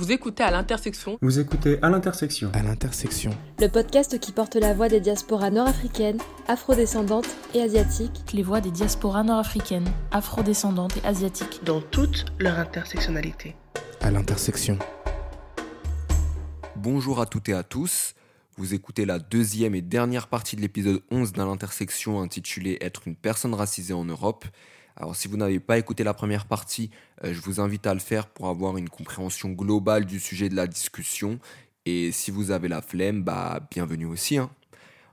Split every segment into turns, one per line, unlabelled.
Vous écoutez à l'intersection.
Vous écoutez à l'intersection.
À l'intersection.
Le podcast qui porte la voix des diasporas nord-africaines, afrodescendantes et asiatiques.
Les voix des diasporas nord-africaines, afrodescendantes et asiatiques.
Dans toute leur intersectionnalité.
À l'intersection.
Bonjour à toutes et à tous. Vous écoutez la deuxième et dernière partie de l'épisode 11 dans l'intersection intitulée Être une personne racisée en Europe. Alors si vous n'avez pas écouté la première partie, euh, je vous invite à le faire pour avoir une compréhension globale du sujet de la discussion. Et si vous avez la flemme, bah bienvenue aussi. Hein.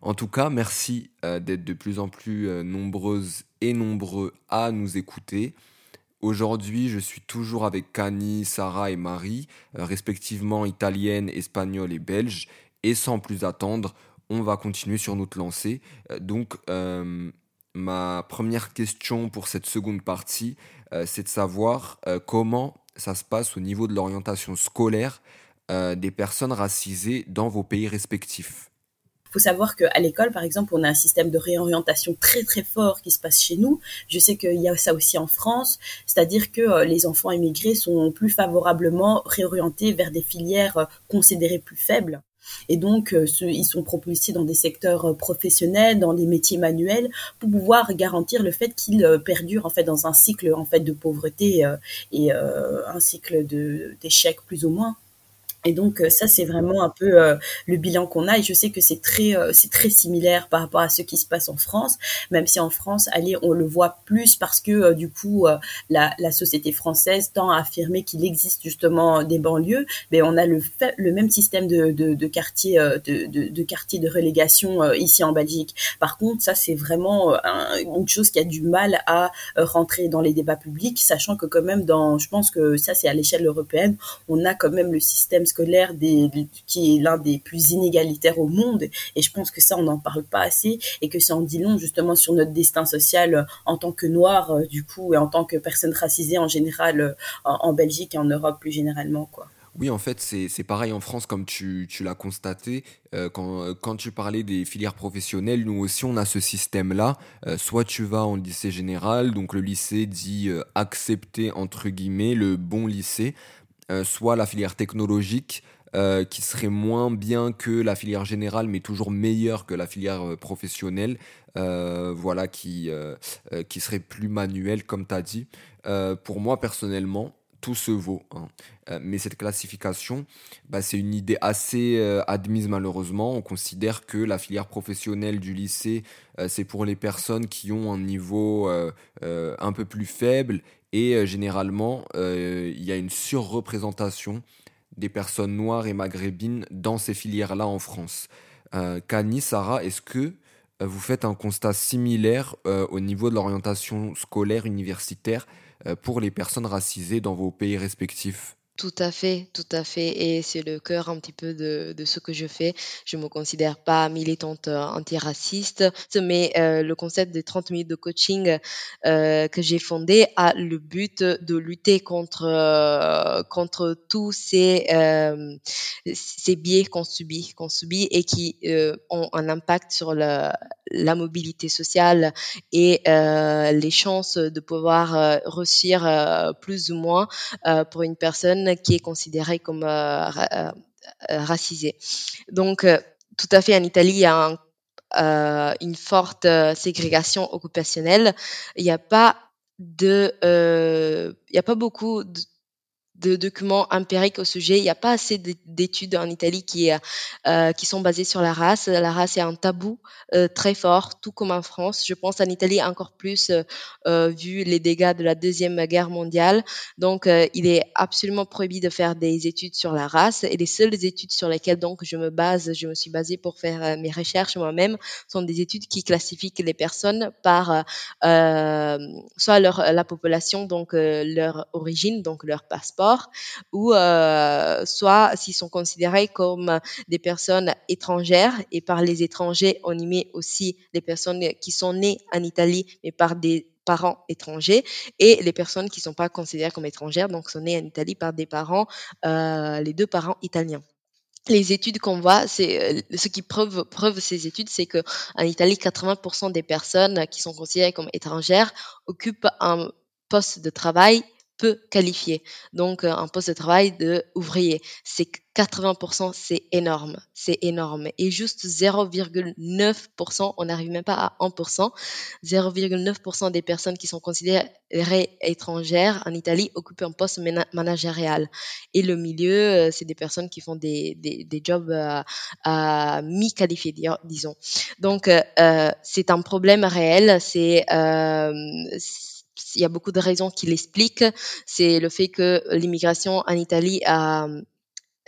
En tout cas, merci euh, d'être de plus en plus euh, nombreuses et nombreux à nous écouter. Aujourd'hui, je suis toujours avec Kani, Sarah et Marie, respectivement italienne, espagnole et belge. Et sans plus attendre, on va continuer sur notre lancée. donc, ma première question pour cette seconde partie, euh, c'est de savoir euh, comment ça se passe au niveau de l'orientation scolaire euh, des personnes racisées dans vos pays respectifs.
Il faut savoir qu'à l'école, par exemple, on a un système de réorientation très très fort qui se passe chez nous. Je sais qu'il y a ça aussi en France, c'est-à-dire que les enfants immigrés sont plus favorablement réorientés vers des filières considérées plus faibles. Et donc, euh, ils sont propulsés dans des secteurs euh, professionnels, dans des métiers manuels, pour pouvoir garantir le fait qu'ils euh, perdurent en fait dans un cycle en fait de pauvreté et un cycle de d'échec plus ou moins. Et donc euh, ça c'est vraiment un peu euh, le bilan qu'on a. Et je sais que c'est très euh, c'est très similaire par rapport à ce qui se passe en France même si en France allez on le voit plus parce que du coup la, la société française tend à affirmer qu'il existe justement des banlieues. Mais on a le le même système de de, de quartier de, de, de quartier de relégation ici en Belgique. Par contre ça c'est vraiment une chose qui a du mal à rentrer dans les débats publics sachant que quand même dans je pense que ça c'est à l'échelle européenne on a quand même le système scolaire qui est l'un des plus inégalitaires au monde. Et je pense que ça, on n'en parle pas assez et que ça en dit long justement sur notre destin social euh, en tant que noir, euh, du coup, et en tant que personne racisée en général euh, en, Belgique et en Europe plus généralement, quoi.
Oui, en fait, c'est pareil en France, comme tu, tu l'as constaté. quand, quand, tu parlais des filières professionnelles, nous aussi, on a ce système-là. soit tu vas en lycée général, donc le lycée dit accepter, entre guillemets, le bon lycée. Euh, soit la filière technologique, euh, qui serait moins bien que la filière générale, mais toujours meilleure que la filière euh, professionnelle, voilà, qui, qui serait plus manuelle, comme tu as dit. pour moi, personnellement, tout se vaut. Hein. mais cette classification, bah, c'est une idée assez admise malheureusement. On considère que la filière professionnelle du lycée, c'est pour les personnes qui ont un niveau un peu plus faible et euh, généralement, euh, il y a une surreprésentation des personnes noires et maghrébines dans ces filières-là en France. Euh, Kani, Sarah, est-ce que vous faites un constat similaire au niveau de l'orientation scolaire universitaire pour les personnes racisées dans vos pays respectifs?
Tout à fait, tout à fait. Et c'est le cœur un petit peu de, ce que je fais. Je me considère pas militante euh, antiraciste, mais euh, le concept des 30 minutes de coaching euh, que j'ai fondé a le but de lutter contre, contre tous ces, ces biais qu'on subit, qu'on subit et qui ont un impact sur la, la mobilité sociale et les chances de pouvoir réussir plus ou moins pour une personne qui est considérée comme euh, euh, euh, racisée. Donc, tout à fait, en Italie, il y a une forte ségrégation occupationnelle. Il n'y a pas de, il n'y a pas beaucoup de, documents empiriques au sujet. Il n'y a pas assez d'études en Italie qui, euh, qui sont basées sur la race. La race est un tabou euh, très fort, tout comme en France. Je pense en Italie encore plus, euh, euh vu les dégâts de la Deuxième Guerre mondiale. Donc, euh, il est absolument prohibé de faire des études sur la race. Et les seules études sur lesquelles donc je me base, je me suis basée pour faire euh, mes recherches moi-même, sont des études qui classifient les personnes par soit la population, donc leur origine, donc leur passeport ou euh, soit s'ils sont considérés comme des personnes étrangères et par les étrangers on y met aussi les personnes qui sont nées en Italie mais par des parents étrangers et les personnes qui ne sont pas considérées comme étrangères donc sont nées en Italie par des parents euh, les deux parents italiens. Les études qu'on voit, c'est ce qui preuve, preuve ces études, c'est que en Italie, 80% des personnes qui sont considérées comme étrangères occupent un poste de travail peu qualifiés. Donc, euh, un poste de travail de ouvrier, c'est 80%, c'est énorme, c'est énorme. Et juste 0,9%, on n'arrive même pas à 1%, 0,9% des personnes qui sont considérées étrangères en Italie occupent un poste managérial. Et le milieu, euh, c'est des personnes qui font des, des, jobs à, à mi-qualifiés, disons. Donc, euh, c'est un problème réel, c'est... Euh, il y a beaucoup de raisons qui l'expliquent. C'est le fait que l'immigration en Italie a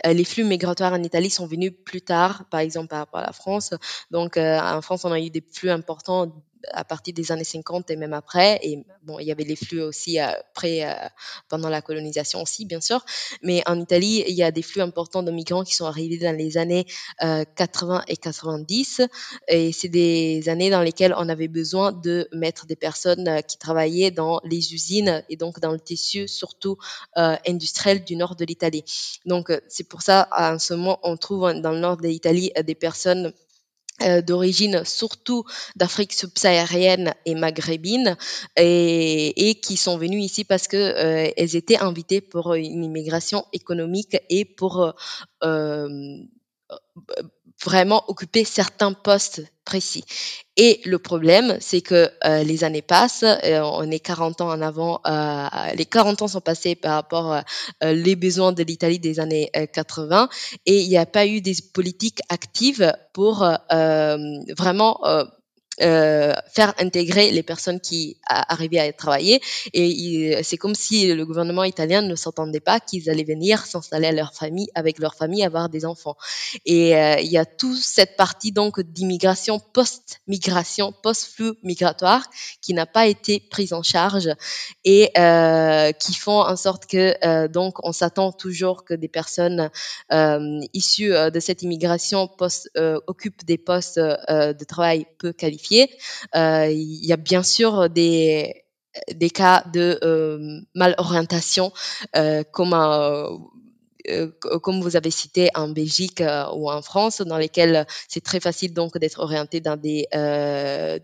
les flux migratoires en Italie sont venus plus tard, par exemple par rapport à la France. Donc, en France, on a eu des flux importants à partir des années 50 et même après. Et bon, il y avait les flux aussi après, euh, pendant la colonisation aussi, bien sûr. Mais en Italie, il y a des flux importants de migrants qui sont arrivés dans les années 80 euh, et 90. Et c'est des années dans lesquelles on avait besoin de mettre des personnes euh, qui travaillaient dans les usines et donc dans le tissu, surtout industriel du nord de l'Italie. Donc, c'est pour ça, en ce moment, on trouve dans le nord de l'Italie des personnes d'origine surtout d'Afrique subsaharienne et maghrébine et, et, qui sont venues ici parce que euh, elles étaient invitées pour une immigration économique et pour euh, vraiment occuper certains postes précis. Et le problème, c'est que euh, les années passent, euh, on est 40 ans en avant, euh, les 40 ans sont passés par rapport euh, les besoins de l'Italie des années 80 et il n'y a pas eu des politiques actives pour vraiment euh, faire intégrer les personnes qui arrivaient à travailler. Et c'est comme si le gouvernement italien ne s'entendait pas qu'ils allaient venir s'installer à leur famille, avec leur famille, avoir des enfants. Et euh, il y a toute cette partie donc d'immigration post-migration, post-flux migratoire qui n'a pas été prise en charge et euh, qui font en sorte que euh, donc on s'attend toujours que des personnes issues de cette immigration post occupent des postes de travail peu qualifiés euh, il y a bien sûr des des cas de euh, malorientation euh, comme euh, comme vous avez cité en Belgique euh, ou en France, dans lesquels c'est très facile donc d'être orienté dans des euh,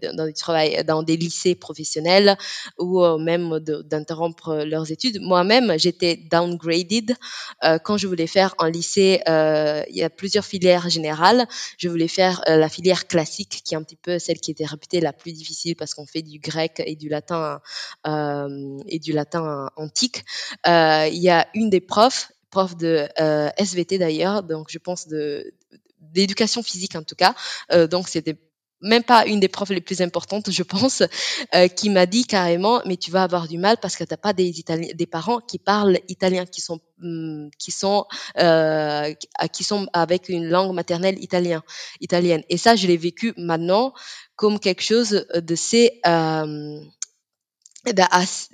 dans des lycées professionnels ou même d'interrompre leurs études. Moi-même, j'étais downgraded quand je voulais faire en lycée. il y a plusieurs filières générales. Je voulais faire la filière classique, qui est un petit peu celle qui était réputée la plus difficile parce qu'on fait du grec et du latin et du latin antique. il y a une des profs prof de euh, SVT d'ailleurs, donc je pense d'éducation physique en tout cas. Euh, donc c'était même pas une des profs les plus importantes, je pense, euh, qui m'a dit carrément, mais tu vas avoir du mal parce que t'as pas des parents qui parlent italien, qui sont, hum, qui sont, avec une langue maternelle italien, italienne. Et ça, je l'ai vécu maintenant comme quelque chose de ces,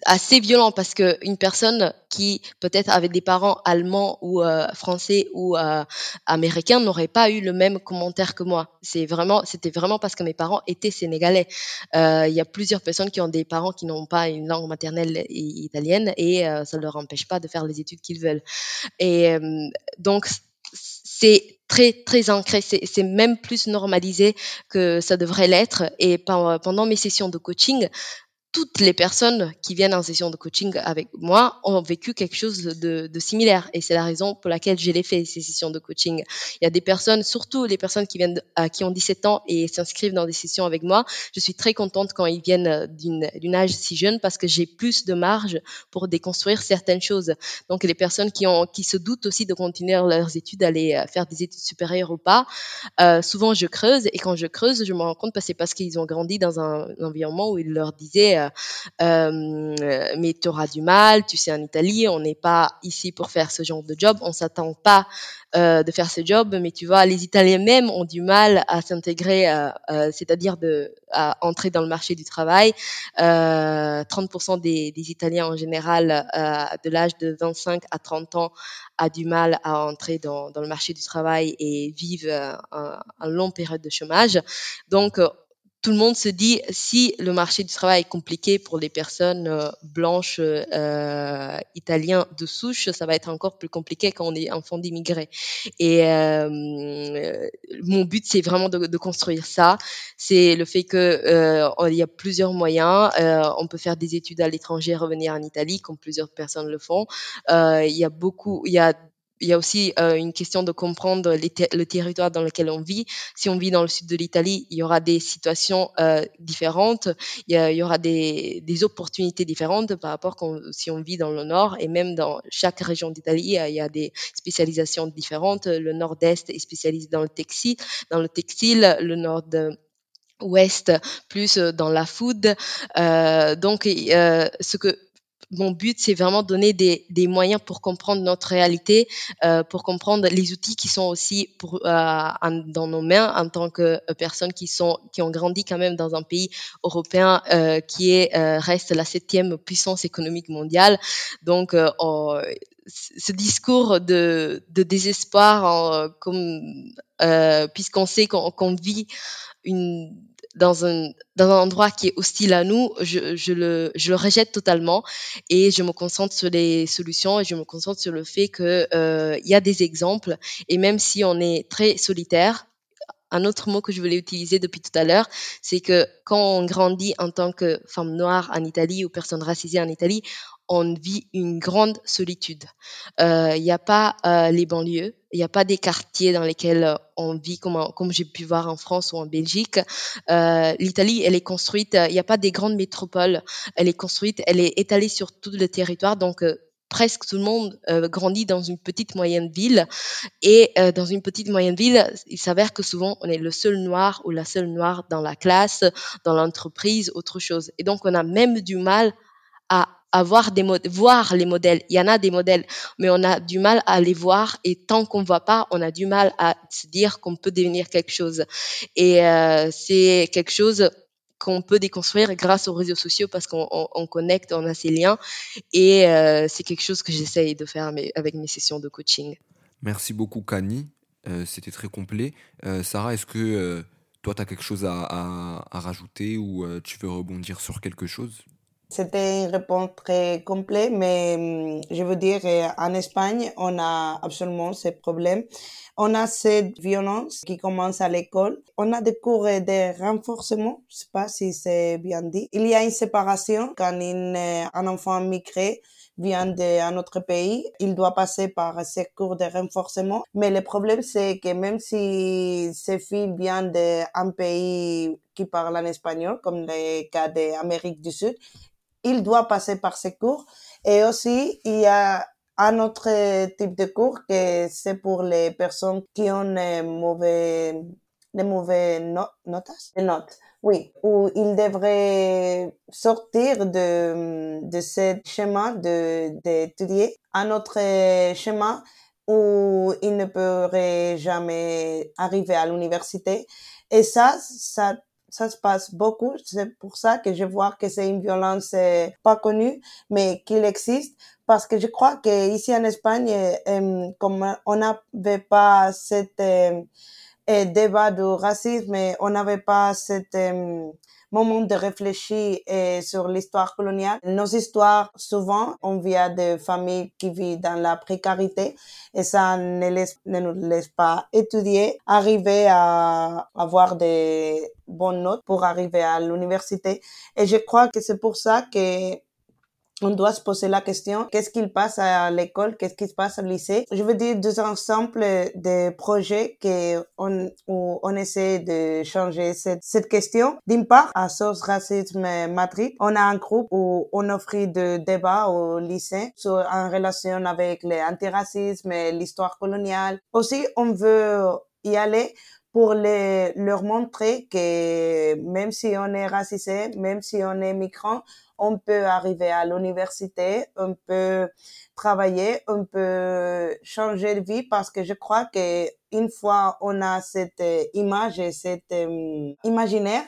assez violent parce que une personne qui peut-être avait des parents allemands ou euh, français ou euh, américains n'aurait pas eu le même commentaire que moi. C'est vraiment, c'était vraiment parce que mes parents étaient sénégalais. Euh, il y a plusieurs personnes qui ont des parents qui n'ont pas une langue maternelle italienne et ça ne leur empêche pas de faire les études qu'ils veulent. Et donc c'est très très ancré, c'est même plus normalisé que ça devrait l'être. Et pendant mes sessions de coaching, toutes les personnes qui viennent en session de coaching avec moi ont vécu quelque chose de, de similaire. Et c'est la raison pour laquelle j'ai fait, ces sessions de coaching. Il y a des personnes, surtout les personnes qui viennent, qui ont 17 ans et s'inscrivent dans des sessions avec moi. Je suis très contente quand ils viennent d'une âge si jeune parce que j'ai plus de marge pour déconstruire certaines choses. Donc, les personnes qui ont, qui se doutent aussi de continuer leurs études, d'aller euh, faire des études supérieures ou pas, euh, souvent je creuse et quand je creuse, je me rends compte que c'est parce qu'ils ont grandi dans un, environnement où ils leur disaient euh, euh, mais tu auras du mal, tu sais, en Italie, on n'est pas ici pour faire ce genre de job, on s'attend pas euh, de faire ce job, mais tu vois, les Italiens même ont du mal à s'intégrer, euh, c'est-à-dire à entrer dans le marché du travail. 30% des, Italiens en général, de l'âge de 25 à 30 ans, a du mal à entrer dans, dans le marché du travail et vivent un, un long période de chômage. Donc tout le monde se dit si le marché du travail est compliqué pour les personnes euh, blanches euh, italiens de souche, ça va être encore plus compliqué quand on est enfant d'immigrés. Et euh, mon but, c'est vraiment de, de, construire ça. C'est le fait que euh, il y a plusieurs moyens. Euh, on peut faire des études à l'étranger, revenir en Italie, comme plusieurs personnes le font. il y a beaucoup, il y a il y a aussi euh, une question de comprendre le territoire dans lequel on vit. Si on vit dans le sud de l'Italie, il y aura des situations euh, différentes, il y, aura des, des, opportunités différentes par rapport à si on vit dans le nord et même dans chaque région d'Italie, il y a des spécialisations différentes. Le nord-est est spécialisé dans le textile, dans le textile, le nord ouest plus dans la food. Euh, donc, euh, ce que mon but, c'est vraiment donner des, des, moyens pour comprendre notre réalité, euh, pour comprendre les outils qui sont aussi pour, euh, dans nos mains en tant que euh, personnes qui sont qui ont grandi quand même dans un pays européen euh, qui est euh, reste la septième puissance économique mondiale. Donc, oh, ce discours de, de désespoir, comme puisqu'on sait qu'on vit une dans un, dans un endroit qui est hostile à nous, je, je, le, je le rejette totalement et je me concentre sur les solutions et je me concentre sur le fait qu'il euh, y a des exemples et même si on est très solitaire, un autre mot que je voulais utiliser depuis tout à l'heure, c'est que quand on grandit en tant que femme noire en Italie ou personne racisée en Italie, on vit une grande solitude. Euh, il n'y a pas euh, les banlieues, il n'y a pas des quartiers dans lesquels euh, on vit comme, comme j'ai pu voir en France ou en Belgique. L'Italie, elle est construite, il n'y a pas des grandes métropoles, elle est construite, elle est étalée sur tout le territoire, donc presque tout le monde grandit dans une petite moyenne ville et dans une petite moyenne ville, il s'avère que souvent on est le seul noir ou la seule noire dans la classe, dans l'entreprise, autre chose. Et donc on a même du mal à avoir des voir les modèles. Il y en a des modèles, mais on a du mal à les voir et tant qu'on voit pas, on a du mal à se dire qu'on peut devenir quelque chose. Et euh, c'est quelque chose qu'on peut déconstruire grâce aux réseaux sociaux parce qu'on on, connecte, on a ces liens et euh, c'est quelque chose que j'essaye de faire avec mes sessions de coaching.
Merci beaucoup Kani, euh, c'était très complet. Sarah, est-ce que toi tu as quelque chose à rajouter ou tu veux rebondir sur quelque chose?
C'était une réponse très complète, mais hum, je veux dire, euh, en Espagne, on a absolument ce problème. On a cette violence qui commence à l'école. On a des cours de renforcement, je sais pas si c'est bien dit. Il y a une séparation quand euh, un enfant migré vient d'un autre pays, il doit passer par ces cours de renforcement. Mais le problème, c'est que même si ces filles viennent d'un pays qui parle en espagnol, comme le cas d'Amérique du Sud, il doit passer par ces cours. Et aussi, il y a un autre type de cours que c'est pour les personnes qui ont des mauvais, des mauvais notes, des notes. Oui, où ils devraient sortir de, de ce schéma d'étudier un autre schéma où ils ne pourraient jamais arriver à l'université. Et ça, ça ça se passe beaucoup. C'est pour ça que je vois que c'est une violence euh, pas connue, mais qu'il existe. Parce que je crois que ici en Espagne, euh, comme on n'avait pas cet euh, débat de racisme, on n'avait pas cette moment de réfléchir sur l'histoire coloniale. Nos histoires, souvent, on vient de familles qui vivent dans la précarité et ça ne, ne nous laisse pas étudier, arriver à avoir des bonnes notes pour arriver à l'université. Et je crois que c'est pour ça que on doit se poser la question, qu'est-ce qu'il passe à l'école, qu'est-ce qui se passe au lycée? Je veux dire deux ensembles de projets que on, où on essaie de changer cette, cette question. D'une part, à Source Racisme Madrid, on a un groupe où on offre des débats au lycée sur, en relation avec l'antiracisme et l'histoire coloniale. Aussi, on veut y aller pour les, leur montrer que même si on est racisé, même si on est migrant, on peut arriver à l'université, on peut travailler, on peut changer de vie parce que je crois que une fois on a cette image et cet euh, imaginaire,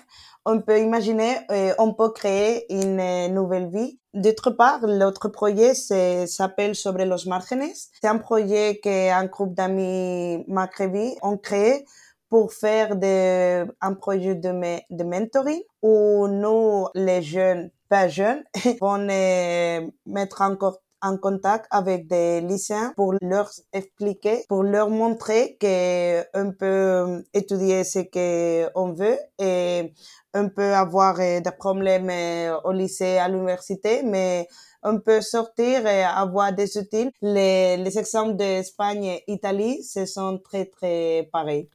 on peut imaginer, et on peut créer une nouvelle vie. D'autre part, l'autre projet s'appelle Sobre los márgenes. C'est un projet qu'un groupe d'amis maghrébis ont créé pour faire de, un projet de, de mentoring où nous, les jeunes, pas jeunes, vont mettre encore en contact avec des lycéens pour leur expliquer, pour leur montrer qu'on peut étudier ce qu'on veut et on peut avoir des problèmes au lycée, à l'université, mais on peut sortir et avoir des outils. Les, les exemples d'Espagne et Italie, ce sont très, très pareils.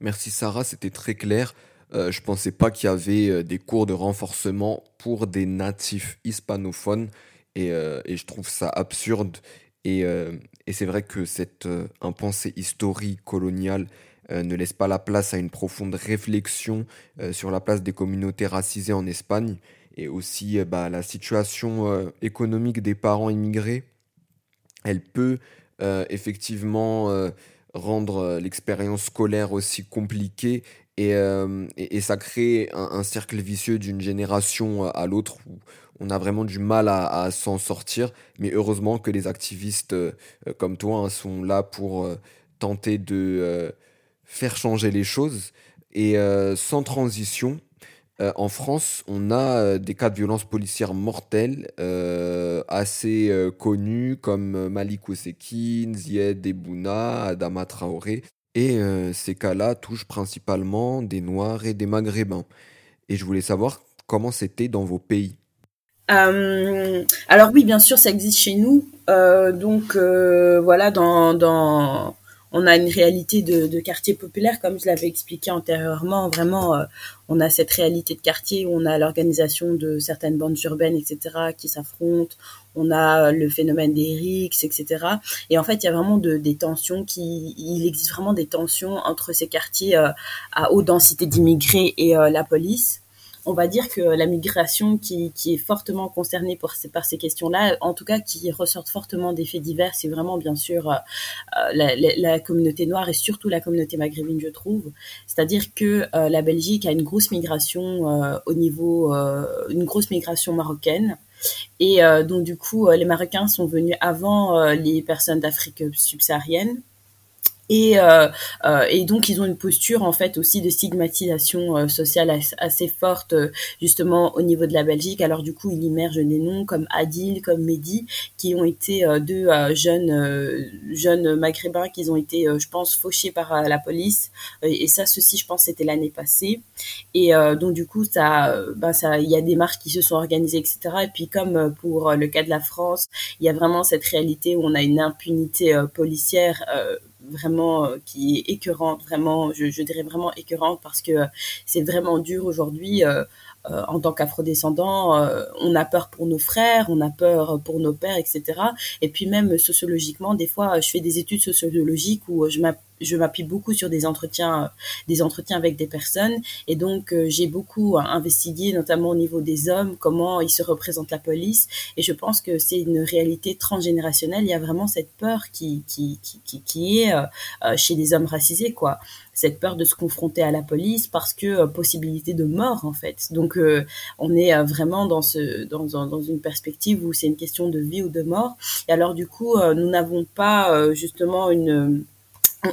Merci Sarah, c'était très clair. Euh, je pensais pas qu'il y avait euh, des cours de renforcement pour des natifs hispanophones et, euh, je trouve ça absurde. Et, et c'est vrai que cette impensée historique coloniale ne laisse pas la place à une profonde réflexion sur la place des communautés racisées en Espagne et aussi bah, la situation économique des parents immigrés. Elle peut effectivement rendre l'expérience scolaire aussi compliquée et, et, ça crée un, cercle vicieux d'une génération à l'autre où on a vraiment du mal à, s'en sortir. Mais heureusement que les activistes comme toi hein, sont là pour tenter de faire changer les choses. Et sans transition, euh, en France, on a euh, des cas de violence policière mortelle euh, assez connus comme Malik Ousekine, Zied Ebouna, Adama Traoré. Et ces cas-là touchent principalement des Noirs et des Maghrébins. Et je voulais savoir comment c'était dans vos pays.
alors oui, bien sûr, ça existe chez nous. donc voilà, dans, dans on a une réalité de, de quartier populaire, comme je l'avais expliqué antérieurement. Vraiment, euh, on a cette réalité de quartier où on a l'organisation de certaines bandes urbaines, etc., qui s'affrontent. On a le phénomène des rixes, etc. Et en fait, il y a vraiment de, des tensions qui, il existe vraiment des tensions entre ces quartiers euh, à haute densité d'immigrés et euh, la police on va dire que la migration qui, est fortement concernée par ces, par ces questions-là, en tout cas qui ressortent fortement des faits divers, c'est vraiment bien sûr euh, euh, la, communauté noire et surtout la communauté maghrébine, je trouve. C'est-à-dire que euh, la Belgique a une grosse migration au niveau, une grosse migration marocaine. Et donc du coup, les Marocains sont venus avant les personnes d'Afrique subsaharienne et, euh, euh, et donc ils ont une posture en fait aussi de stigmatisation euh, sociale assez, forte justement au niveau de la Belgique. Alors du coup ils immergent des noms comme Adil, comme Mehdi, qui ont été deux jeunes jeunes maghrébins qui ont été, je pense, fauchés par la police. et ça, ceci, je pense, c'était l'année passée. Et donc du coup ça, ben ça, il y a des marches qui se sont organisées, etc. Et puis comme pour le cas de la France, il y a vraiment cette réalité où on a une impunité policière vraiment euh, qui est écœurante, vraiment, je, je, dirais vraiment écœurante parce que c'est vraiment dur aujourd'hui. Euh, euh, en tant qu'afrodescendant, euh, on a peur pour nos frères, on a peur pour nos pères, etc. Et puis même sociologiquement, des fois, je fais des études sociologiques où je m'appuie beaucoup sur des entretiens, des entretiens avec des personnes. Et donc, euh, j'ai beaucoup investigué, notamment au niveau des hommes, comment ils se représentent la police. Et je pense que c'est une réalité transgénérationnelle. Il y a vraiment cette peur qui, qui, qui, qui est chez des hommes racisés, quoi cette peur de se confronter à la police parce que euh, possibilité de mort en fait. Donc euh, on est euh, vraiment dans dans, une perspective où c'est une question de vie ou de mort. Et alors du coup nous n'avons pas justement une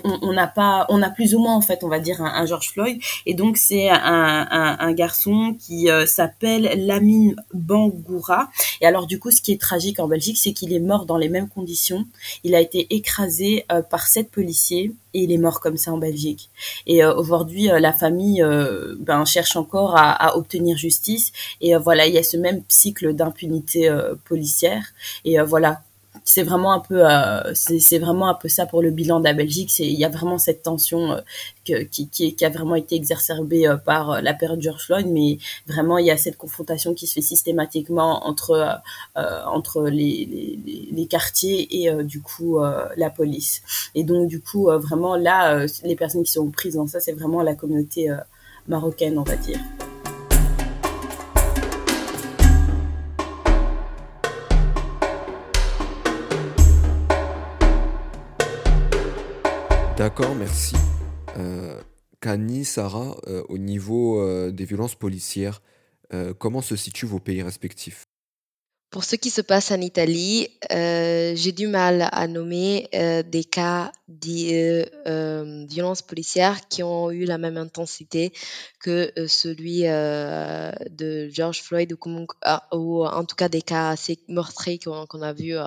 on n'a pas, on a plus ou moins en fait, on va dire un, George Floyd, et donc c'est un, garçon qui euh, s'appelle Lamine Bangoura. Et alors du coup, ce qui est tragique en Belgique, c'est qu'il est mort dans les mêmes conditions. Il a été écrasé euh, par sept policiers et il est mort comme ça en Belgique. Et euh, aujourd'hui, la famille ben, cherche encore à, à, obtenir justice. Et voilà, il y a ce même cycle d'impunité policière. Et voilà, c'est vraiment un peu euh, c'est vraiment un peu ça pour le bilan de la Belgique. C'est il y a vraiment cette tension euh, qui, qui, a vraiment été exacerbée euh, par la période George Floyd. Mais vraiment il y a cette confrontation qui se fait systématiquement entre entre les, les, quartiers et du coup la police. Et donc du coup vraiment là les personnes qui sont prises dans ça c'est vraiment la communauté marocaine on va dire
D'accord, merci. Euh, Kani, Sarah, euh, au niveau euh, des violences policières, comment se situent vos pays respectifs?
Pour ce qui se passe en Italie, euh, j'ai du mal à nommer euh, des cas de euh, violences policières qui ont eu la même intensité que celui de George Floyd ou, ou, en tout cas des cas assez meurtriers qu'on a vus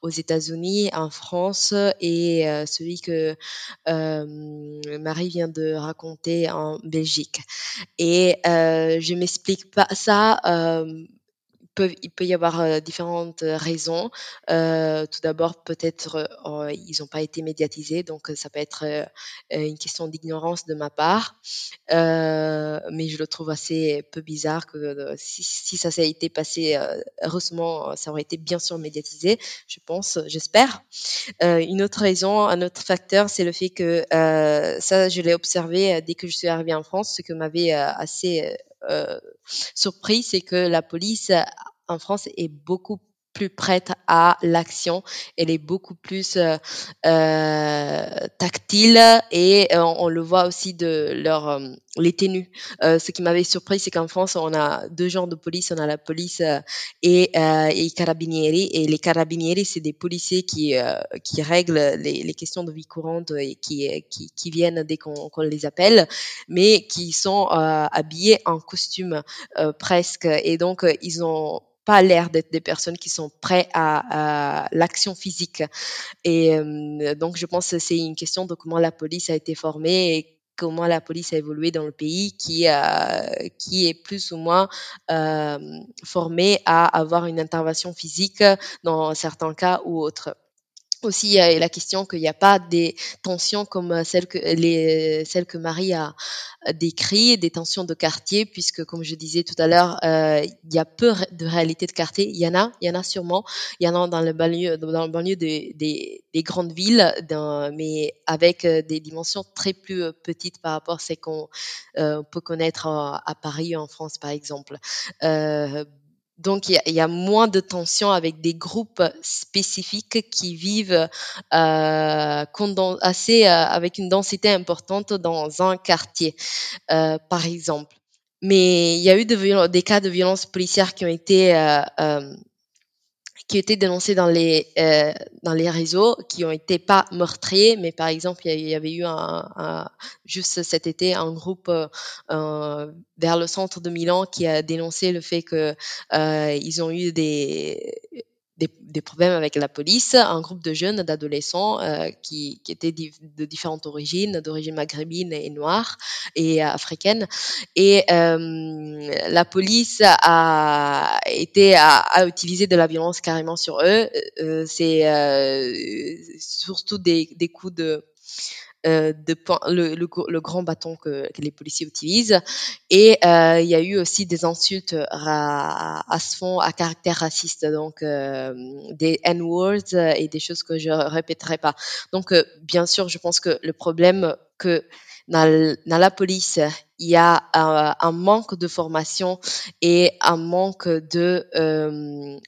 aux États-Unis, en France et celui que Marie vient de raconter en Belgique. Et je m'explique pas ça il peut y avoir euh, différentes euh, raisons. Euh, tout d'abord, peut-être ils n'ont pas été médiatisés, donc ça peut être une question d'ignorance de ma part. mais je le trouve assez peu bizarre que si, si ça s'est été passé, heureusement, ça aurait été bien sûr médiatisé, je pense, j'espère. une autre raison, un autre facteur, c'est le fait que ça, je l'ai observé dès que je suis arrivée en France, ce que m'avait assez euh, surpris, c'est que la police en France est beaucoup plus prête à l'action, elle est beaucoup plus euh, euh tactile et euh, on le voit aussi de leur euh, les tenues. ce qui m'avait surpris, c'est qu'en France, on a deux genres de police, on a la police et, les carabinieri. Et les carabinieri, c'est des policiers qui qui règlent les, les, questions de vie courante et qui qui, qui viennent dès qu'on les appelle, mais qui sont habillés en costume presque. Et donc, ils ont pas l'air d'être des personnes qui sont prêtes à, l'action physique. Et euh, donc, je pense que c'est une question de comment la police a été formée et comment la police a évolué dans le pays, qui, euh, qui est plus ou moins euh, formée à avoir une intervention physique dans certains cas ou autres aussi il y a la question qu'il n'y a pas des tensions comme celles que les celles que Marie a décrit, des tensions de quartier, puisque comme je disais tout à l'heure, euh, il y a peu de réalité de quartier. Il y en a, il y en a sûrement. Il y en a dans le banlieue, dans le banlieue des, des, des grandes villes, mais avec euh, des dimensions très plus euh, petites par rapport à ce qu'on euh, peut connaître à, à, Paris en France, par exemple. Euh, donc, il y, a moins de tensions avec des groupes spécifiques qui vivent euh, assez, euh, avec une densité importante dans un quartier, euh, par exemple. Mais il y a eu des cas de violence policière qui ont été euh, euh qui étaient dénoncés dans les euh, dans les réseaux, qui ont été pas meurtriers, mais par exemple il y, avait eu un, un, juste cet été un groupe euh, vers le centre de Milan qui a dénoncé le fait que euh, ils ont eu des des, des, problèmes avec la police, un groupe de jeunes, d'adolescents euh, qui, qui, étaient de différentes origines, d'origine maghrébine et noire et africaine. Et euh, la police a été à, a, utilisé de la violence carrément sur eux. Euh, C'est euh, surtout des, des coups de euh, de, le, le, le, grand bâton que, les policiers utilisent. Et euh, il y a eu aussi des insultes à, à ce fond à caractère raciste, donc euh, des N-words et des choses que je répéterai pas. Donc, euh, bien sûr, je pense que le problème que dans, dans, la police, il y a un, un, manque de formation et un manque de euh,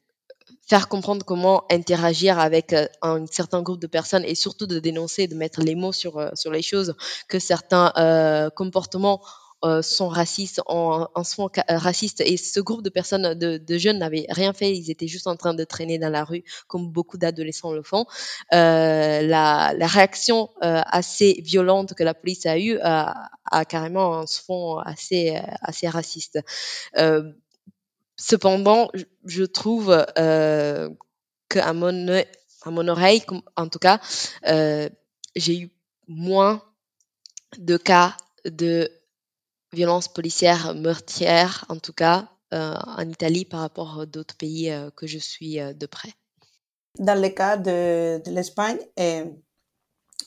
faire comprendre comment interagir avec euh, un certain groupe de personnes et surtout de dénoncer, de mettre les mots sur, euh, sur les choses, que certains euh, comportements euh, sont racistes, en, en sont racistes. Et ce groupe de personnes, de, de jeunes, n'avaient rien fait. Ils étaient juste en train de traîner dans la rue, comme beaucoup d'adolescents le font. Euh, la, la, réaction euh, assez violente que la police a eue a, a carrément un fond assez, assez raciste. Cependant, je trouve euh, qu'à mon, à mon oreille, en tout cas, euh, j'ai eu moins de cas de violences policières meurtrières, en tout cas euh, en Italie, par rapport à d'autres pays que je suis de près.
Dans le cas de, l'Espagne,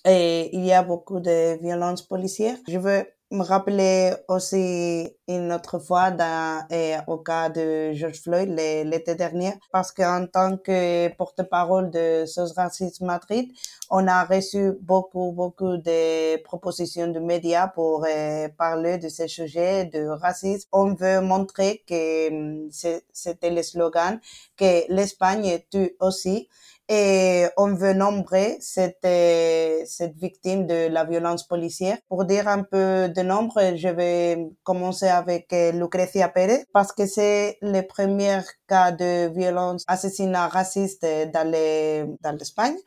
et il y a beaucoup de violences policières. Je veux me rappeler aussi une autre fois dans, et au cas de George Floyd l'été dernier, parce qu'en tant que porte-parole de SOS Racisme Madrid, on a reçu beaucoup, beaucoup de propositions de médias pour euh, parler de ces sujets de racisme. On veut montrer que hum, c'était le slogan, que l'Espagne tue aussi et on veut nombrer cette, euh, cette victime de la violence policière. Pour dire un peu de nombre, je vais commencer avec euh, Lucrecia Pérez parce que c'est le premier cas de violence, assassinat raciste dans l'Espagne. Dans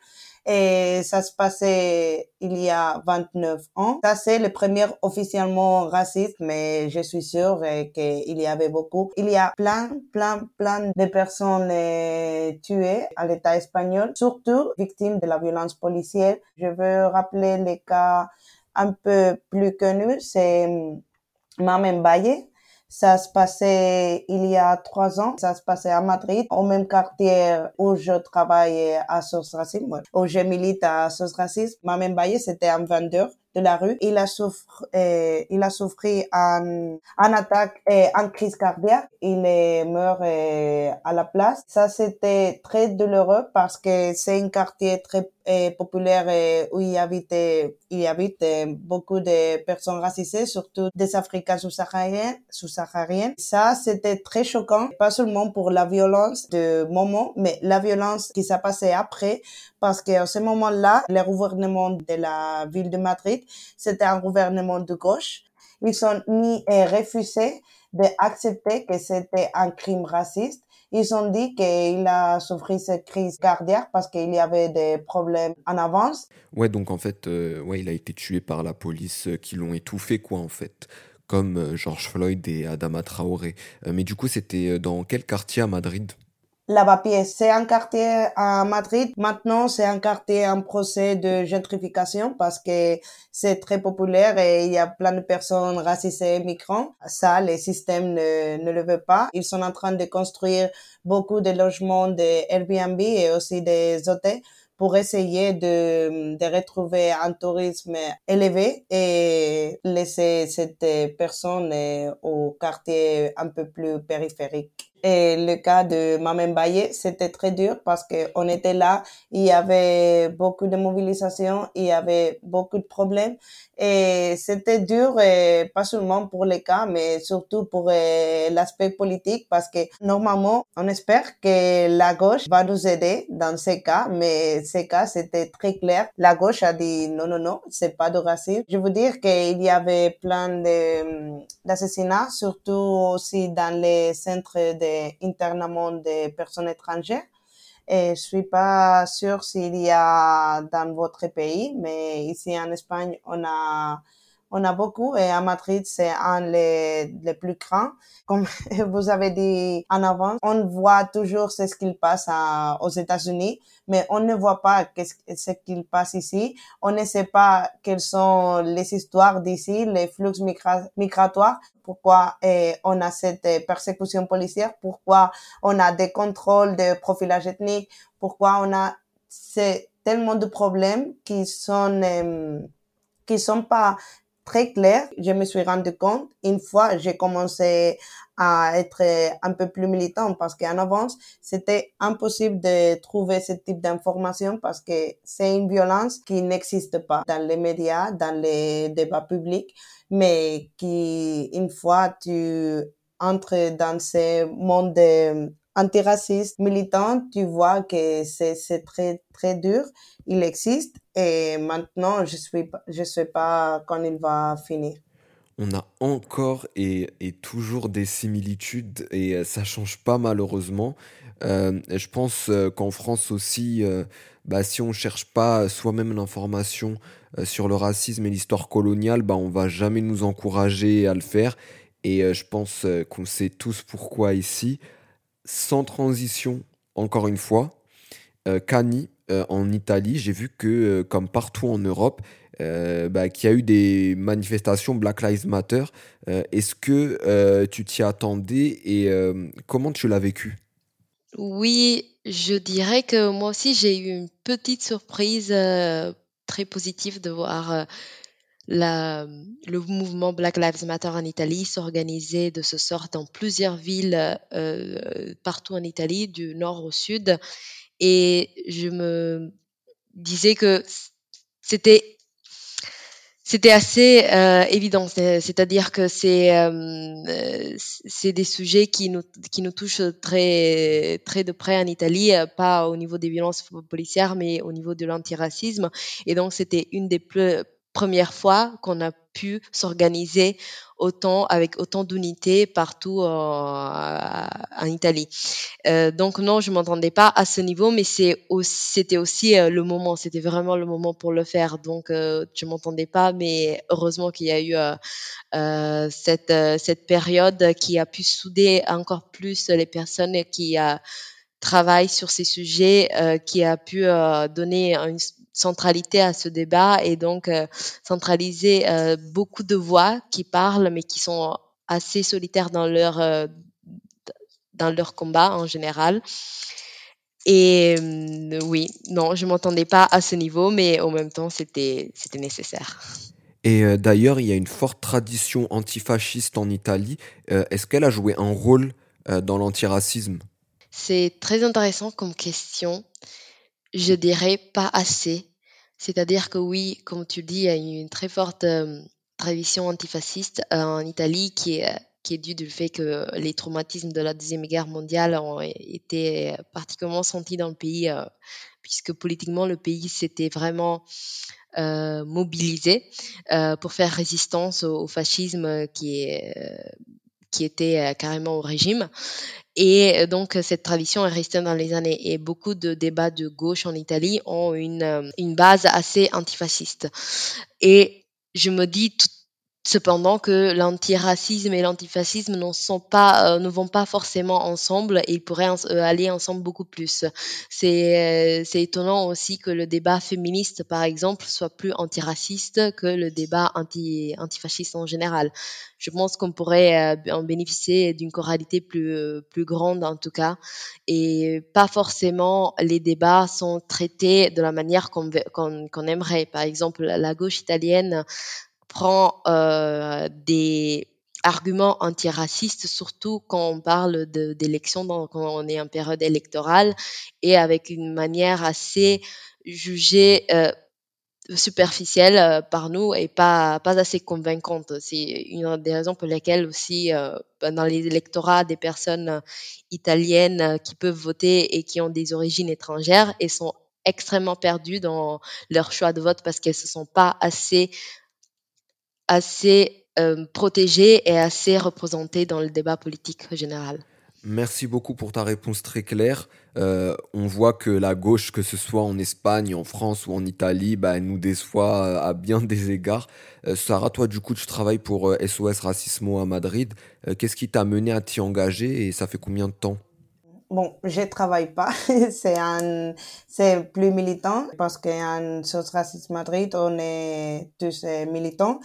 et ça se passait il y a 29 ans. Ça, c'est le premier officiellement raciste, mais je suis sûre qu'il y avait beaucoup. Il y a plein, plein, plein de personnes euh, tuées à l'État espagnol, surtout victimes de la violence policière. Je veux rappeler les cas un peu plus connus, c'est hum, Mamen Valle, ça se passait il y a trois ans. Ça se passait à Madrid, au même quartier où je travaille à SOS Racisme, où je milite à SOS Racisme. Ma même c'était un vendeur de la rue. Il a souffert, euh, il a souffert un, un attaque et un crise cardiaque. Il est mort euh, à la place. Ça, c'était très douloureux parce que c'est un quartier très euh, populaire euh, où il habite, il habite beaucoup de personnes racisées, surtout des Africains sous-sahariens, sous-sahariens. Ça, c'était très choquant, pas seulement pour la violence de moment, mais la violence qui s'est passée après, parce qu'à ce moment-là, le gouvernement de la ville de Madrid c'était un gouvernement de gauche. Ils ont ni refusé d'accepter que c'était un crime raciste. Ils ont dit qu'il a souffert cette crise cardiaque parce qu'il y avait des problèmes en avance.
Ouais, donc en fait, euh, ouais, il a été tué par la police euh, qui l'ont étouffé, quoi, en fait. Comme euh, George Floyd et Adama Traoré. mais du coup, c'était dans quel quartier à Madrid?
Lavapiés, c'est un quartier à Madrid. Maintenant, c'est un quartier en procès de gentrification parce que c'est très populaire et il y a plein de personnes racisées et migrants. Ça, les systèmes ne, ne le veulent pas. Ils sont en train de construire beaucoup de logements de Airbnb et aussi des hôtels pour essayer de, de retrouver un tourisme élevé et laisser cette personne au quartier un peu plus périphérique. Et le cas de Mamen Baye, c'était très dur parce que on était là, il y avait beaucoup de mobilisation, il y avait beaucoup de problèmes et c'était dur, et pas seulement pour les cas, mais surtout pour euh, l'aspect politique parce que normalement, on espère que la gauche va nous aider dans ces cas, mais ces cas, c'était très clair. La gauche a dit non, non, non, c'est pas de racisme. Je veux dire qu'il y avait plein d'assassinats, surtout aussi dans les centres d'internement des personnes étrangères. Et je suis pas sûre s'il y a dans votre pays, mais ici en Espagne, on a, on a beaucoup et à Madrid, c'est un des les plus grands. Comme vous avez dit en avant, on voit toujours ce qu'il passe aux États-Unis, mais on ne voit pas ce qu'il passe ici. On ne sait pas quelles sont les histoires d'ici, les flux migratoires, pourquoi on a cette persécution policière, pourquoi on a des contrôles de profilage ethnique, pourquoi on a tellement de problèmes qui sont euh, qui sont pas très clairs. Je me suis rendu compte une fois j'ai commencé à être un peu plus militant parce qu'en avance, c'était impossible de trouver ce type d'information parce que c'est une violence qui n'existe pas dans les médias, dans les débats publics, mais qui, une fois tu entres dans ce monde antiraciste militant, tu vois que c'est très, très dur. Il existe et maintenant, je suis, je sais pas quand il va finir
on a encore et, toujours des similitudes et euh, ça change pas malheureusement. Euh, je pense euh, qu'en France aussi, bah, si on cherche pas soi-même l'information sur le racisme et l'histoire coloniale, bah, on va jamais nous encourager à le faire. Et je pense qu'on sait tous pourquoi ici. Sans transition, encore une fois, Cani en Italie, j'ai vu que comme partout en Europe, euh, bah, qu'il y a eu des manifestations Black Lives Matter. Euh, est-ce que euh, tu t'y attendais et comment tu l'as vécu?
Oui, je dirais que moi aussi j'ai eu une petite surprise très positive de voir le mouvement Black Lives Matter en Italie s'organiser de ce sort dans plusieurs villes partout en Italie, du nord au sud. Et je me disais que c'était c'était assez euh, évident, c'est-à-dire que c'est euh, c'est des sujets qui nous qui nous touchent très très de près en Italie, euh, pas au niveau des violences policières, mais au niveau de l'antiracisme. Et donc c'était une des première fois qu'on a pu s'organiser autant avec autant d'unités partout euh, en Italie. Euh, donc non, je m'entendais pas à ce niveau, mais c'était aussi euh, le moment, c'était vraiment le moment pour le faire. Donc je m'entendais pas, mais heureusement qu'il y a eu cette cette période qui a pu souder encore plus les personnes qui travaillent sur ces sujets, qui a pu donner une centralité à ce débat et donc euh, centraliser euh, beaucoup de voix qui parlent mais qui sont assez solitaires dans leur euh, dans leur combat en général. Et oui, non, je m'entendais pas à ce niveau, mais en même temps, c'était c'était nécessaire.
Et d'ailleurs, il y a une forte tradition antifasciste en Italie. Est-ce qu'elle a joué un rôle dans l'antiracisme?
C'est très intéressant comme question. Je dirais pas assez. C'est-à-dire que oui, comme tu dis, il y a une très forte euh, tradition antifasciste euh, en Italie qui est, qui est due du fait que les traumatismes de la Deuxième Guerre mondiale ont été particulièrement sentis dans le pays, euh, puisque politiquement, le pays s'était vraiment mobilisé pour faire résistance au, fascisme qui, est, qui était carrément au régime. Et euh, donc, cette tradition est restée dans les années. Et beaucoup de débats de gauche en Italie ont une, euh, une base assez antifasciste. Et je me dis, tout, Cependant que l'antiracisme et l'antifascisme ne sont pas, euh, ne vont pas forcément ensemble et ils pourraient euh, aller ensemble beaucoup plus. C'est, euh, c'est étonnant aussi que le débat féministe, par exemple, soit plus antiraciste que le débat anti, antifasciste en général. Je pense qu'on pourrait en bénéficier d'une choralité plus, plus grande en tout cas et pas forcément les débats sont traités de la manière qu'on, qu'on aimerait. Par exemple, la gauche italienne prend euh, des arguments antiracistes, surtout quand on parle d'élections, quand on est en période électorale, et avec une manière assez jugée euh, superficielle euh, par nous et pas, pas assez convaincante. C'est une des raisons pour lesquelles aussi dans les électorats des personnes italiennes qui peuvent voter et qui ont des origines étrangères et sont extrêmement perdues dans leur choix de vote parce qu'elles ne se sont pas assez assez euh, protégé et assez représenté dans le débat politique général.
Merci beaucoup pour ta réponse très claire. Euh, on voit que la gauche, que ce soit en Espagne, en France ou en Italie, bah, nous déçoit euh, à bien des égards. Sarah, toi, du coup, tu travailles pour SOS Racismo à Madrid. Qu'est-ce qui t'a mené à t'y engager et ça fait combien de temps?
Bon, je travaille pas. c'est un, c'est plus militant parce qu'en SOS Racismo Madrid, on est tous militants.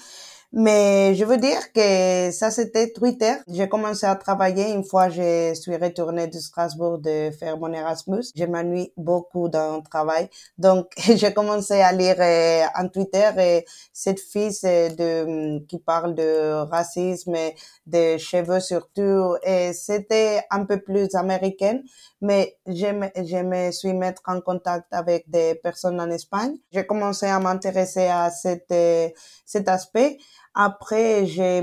Mais je veux dire que ça, c'était Twitter. J'ai commencé à travailler une fois je suis retournée de Strasbourg de faire mon Erasmus. Je m'ennuie beaucoup dans le travail. Donc, j'ai commencé à lire euh, en Twitter et cette fille de, qui parle de racisme, de cheveux surtout, et c'était un peu plus américaine mais je me, je me suis mettre en contact avec des personnes en Espagne. J'ai commencé à m'intéresser à cet, euh, cet aspect. Après, j'ai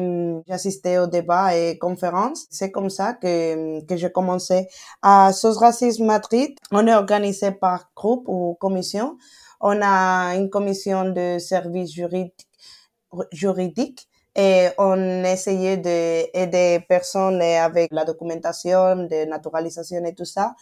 assisté aux débats et conférences. C'est comme ça que, que j'ai commencé. À SOS Racisme Madrid, on est organisé par groupe ou commission. On a une commission de services juridiques juridique et on essayait d'aider personnes avec la documentation, de naturalisation et tout ça.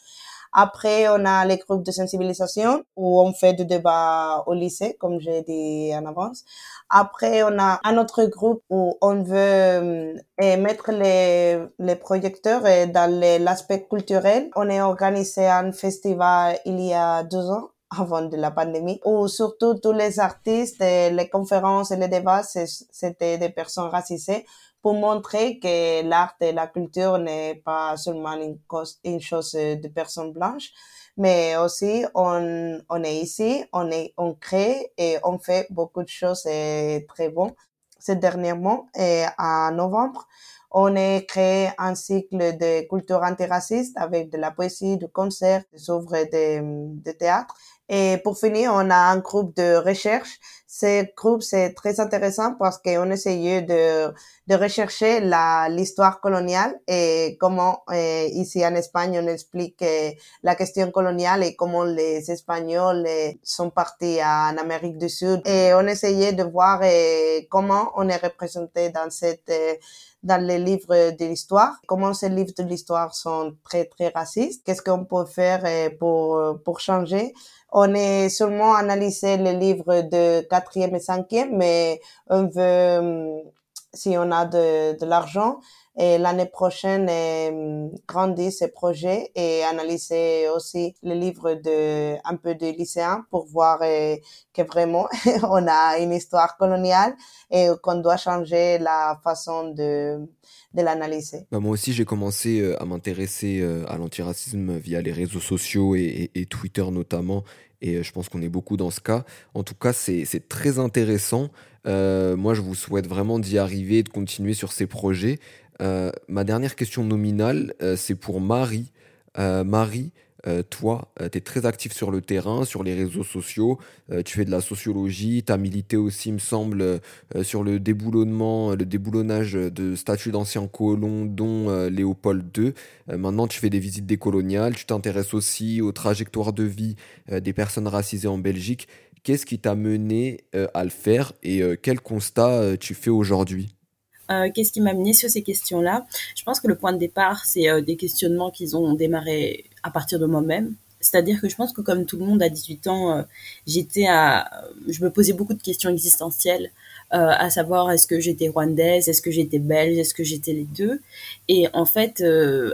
Après, on a les groupes de sensibilisation où on fait du débat au lycée, comme j'ai dit en avance. Après, on a un autre groupe où on veut euh, mettre les, projecteurs dans l'aspect culturel. On est organisé un festival il y a deux ans avant de la pandémie, où surtout tous les artistes, les conférences et les débats, c'était des personnes racisées pour montrer que l'art et la culture n'est pas seulement une, chose de personnes blanches, mais aussi on, on est ici, on, est, on crée et on fait beaucoup de choses et très bon. C'est dernièrement, et en novembre, on a créé un cycle de culture antiraciste avec de la poésie, du concert, des œuvres de théâtre. Et pour finir, on a un groupe de recherche. Ce groupe, c'est très intéressant parce qu'on essayait de, de rechercher la, l'histoire coloniale et comment euh, ici en Espagne on explique euh, la question coloniale et comment les Espagnols euh, sont partis en Amérique du Sud. Et on essayait de voir comment on est représenté dans cette dans les livres de l'histoire, comment ces livres de l'histoire sont très très racistes, qu'est-ce qu'on peut faire pour pour changer on est seulement analysé les livres de quatrième et cinquième, mais on veut, hum, si on a de, de l'argent, et l'année prochaine euh, grandir ces projets et analyser aussi les livres de un peu de lycéens pour voir que vraiment on a une histoire coloniale et qu'on doit changer la façon de de l'analyser.
Bah moi aussi, j'ai commencé euh, à m'intéresser euh, à l'antiracisme via les réseaux sociaux et, et, et Twitter notamment. Et je pense qu'on est beaucoup dans ce cas. En tout cas, c'est très intéressant. Euh, moi, je vous souhaite vraiment d'y arriver, de continuer sur ces projets. Euh, ma dernière question nominale, euh, c'est pour Marie. Marie, toi, tu es très actif sur le terrain, sur les réseaux sociaux. tu fais de la sociologie. Tu as milité aussi, me semble, sur le déboulonnement, le déboulonnage de statues d'anciens colons, dont Léopold II. maintenant, tu fais des visites décoloniales. Tu t'intéresses aussi aux trajectoires de vie des personnes racisées en Belgique. Qu'est-ce qui t'a mené à le faire et quel constat tu fais aujourd'hui?
Euh, qu'est-ce qui m'a mené sur ces questions-là? Je pense que le point de départ, c'est euh, des questionnements qu'ils ont démarré à partir de moi-même. C'est-à-dire que je pense que comme tout le monde à 18 ans, euh, j'étais à, je me posais beaucoup de questions existentielles, à savoir est-ce que j'étais rwandaise, est-ce que j'étais belge, est-ce que j'étais les deux? Et en fait,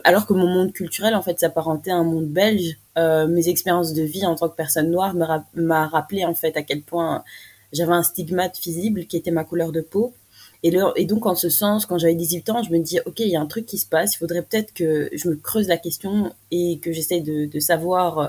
alors que mon monde culturel en fait s'apparentait à un monde belge, mes expériences de vie en tant que personne noire m'a rappelé en fait à quel point j'avais un stigmate visible qui était ma couleur de peau et, donc, en ce sens, quand j'avais 18 ans, je me dis, OK, il y a un truc qui se passe, il faudrait peut-être que je me creuse la question et que j'essaye de, de savoir euh,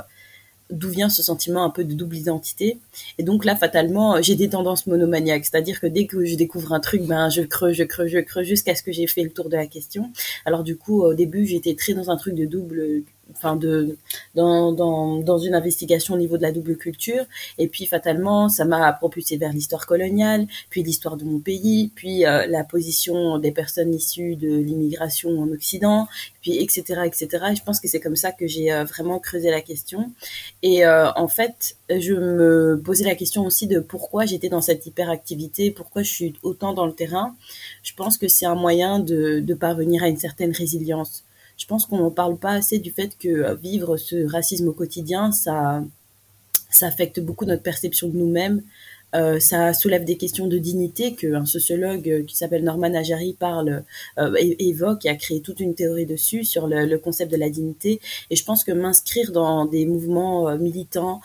d'où vient ce sentiment un peu de double identité. Et donc là, fatalement, j'ai des tendances monomaniaques, c'est-à-dire que dès que je découvre un truc, ben je creuse, je creuse, je creuse jusqu'à ce que j'ai fait le tour de la question. Alors du coup, au début, j'étais très dans un truc de double enfin de dans, dans, dans une investigation au niveau de la double culture. Et puis fatalement ça m'a propulsé vers l'histoire coloniale puis l'histoire de mon pays puis euh, la position des personnes issues de l'immigration en Occident puis etc etc et je pense que c'est comme ça que j'ai euh, vraiment creusé la question. Et euh, en fait je me posais la question aussi de pourquoi j'étais dans cette hyperactivité pourquoi je suis autant dans le terrain. Je pense que c'est un moyen de, de parvenir à une certaine résilience je pense qu'on n'en parle pas assez du fait que euh, vivre ce racisme au quotidien, ça, ça affecte beaucoup notre perception de nous-mêmes. Euh, ça soulève des questions de dignité qu'un sociologue euh, qui s'appelle Norman Ajari parle, euh, évoque et a créé toute une théorie dessus sur le, le concept de la dignité. Et je pense que m'inscrire dans des mouvements militants,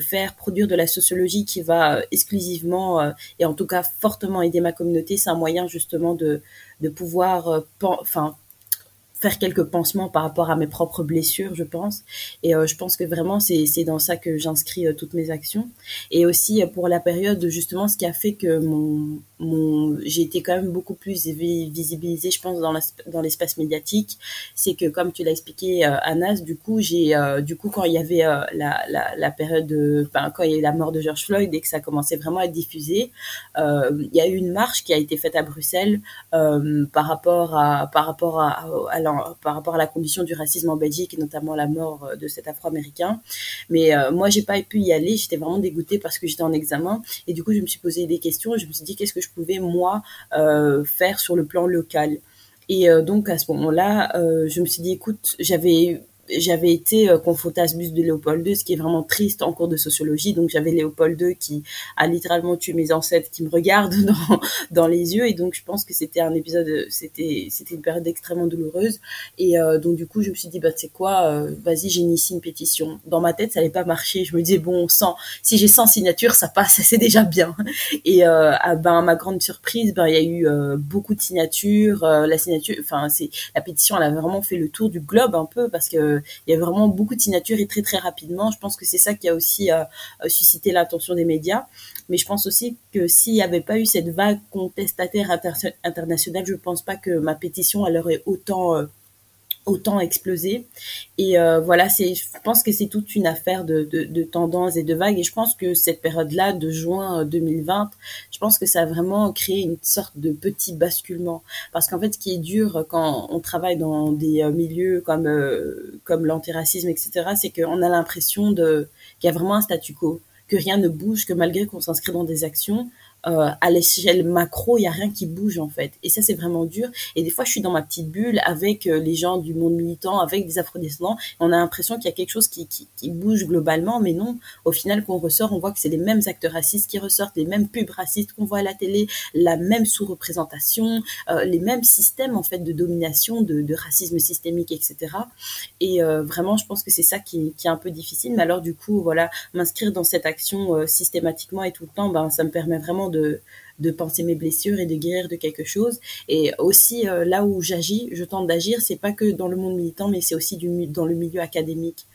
faire produire de la sociologie qui va exclusivement et en tout cas fortement aider ma communauté, c'est un moyen justement de, de pouvoir, enfin faire quelques pansements par rapport à mes propres blessures, je pense. Et euh, je pense que vraiment, c'est dans ça que j'inscris euh, toutes mes actions. Et aussi euh, pour la période, justement, ce qui a fait que mon, mon, j'ai été quand même beaucoup plus visibilisée, je pense, dans l'espace médiatique, c'est que comme tu l'as expliqué, Anas, du coup, j'ai, du coup, quand il y avait la, la, la, période, de, enfin, quand il y a eu la mort de George Floyd et que ça commençait vraiment à être diffusé, il y a eu une marche qui a été faite à Bruxelles par rapport à, par rapport à, à, par rapport à la condition du racisme en Belgique et notamment la mort euh, de cet Afro-américain. Mais euh, moi, j'ai pas pu y aller. J'étais vraiment dégoûtée parce que j'étais en examen et du coup, je me suis posé des questions. Je me suis dit qu'est-ce que je pouvais moi euh, faire sur le plan local? Et donc à ce moment-là, je me suis dit écoute, j'avais j'avais été euh, bus de Léopold II, ce qui est vraiment triste en cours de sociologie. Donc j'avais Léopold II qui a littéralement tué mes ancêtres, qui me regardent dans, dans les yeux. Et donc je pense que c'était un épisode, c'était c'était une période extrêmement douloureuse. Et euh, donc du coup je me suis dit bah c'est quoi, euh, vas-y j'initie une pétition. Dans ma tête ça allait pas marcher. Je me disais bon 100, si j'ai 100 signatures ça passe, c'est déjà bien. Et euh, à, ben ma grande surprise, ben il y a eu euh, beaucoup de signatures. la signature, enfin c'est la pétition elle a vraiment fait le tour du globe un peu parce que il y a vraiment beaucoup de signatures et très très rapidement. Je pense que c'est ça qui a aussi euh, euh, suscité l'attention des médias. Mais je pense aussi que s'il n'y avait pas eu cette vague contestataire internationale, je ne pense pas que ma pétition elle aurait autant euh, autant explosé. Et euh, voilà, c'est, je pense que c'est toute une affaire de, de, de tendances et de vagues. Et je pense que cette période-là, de juin 2020, je pense que ça a vraiment créé une sorte de petit basculement. Parce qu'en fait, ce qui est dur quand on travaille dans des euh, milieux comme euh, comme l'antiracisme, etc., c'est qu'on a l'impression de qu'il y a vraiment un statu quo, que rien ne bouge, que malgré qu'on s'inscrit dans des actions, euh, à l'échelle macro, il y a rien qui bouge en fait. Et ça, c'est vraiment dur. Et des fois, je suis dans ma petite bulle avec euh, les gens du monde militant, avec des afrodescendants. On a l'impression qu'il y a quelque chose qui, qui, qui, bouge globalement, mais non. Au final, quand on ressort, on voit que c'est les mêmes acteurs racistes qui ressortent, les mêmes pubs racistes qu'on voit à la télé, la même sous-représentation, euh, les mêmes systèmes en fait de domination, de, de racisme systémique, etc. Et euh, vraiment, je pense que c'est ça qui, qui, est un peu difficile. Mais alors, du coup, voilà, m'inscrire dans cette action euh, systématiquement et tout le temps, ben, ça me permet vraiment de, de penser mes blessures et de guérir de quelque chose. Et aussi, euh, là où j'agis, je tente d'agir, c'est pas que dans le monde militant, mais c'est aussi dans le milieu académique.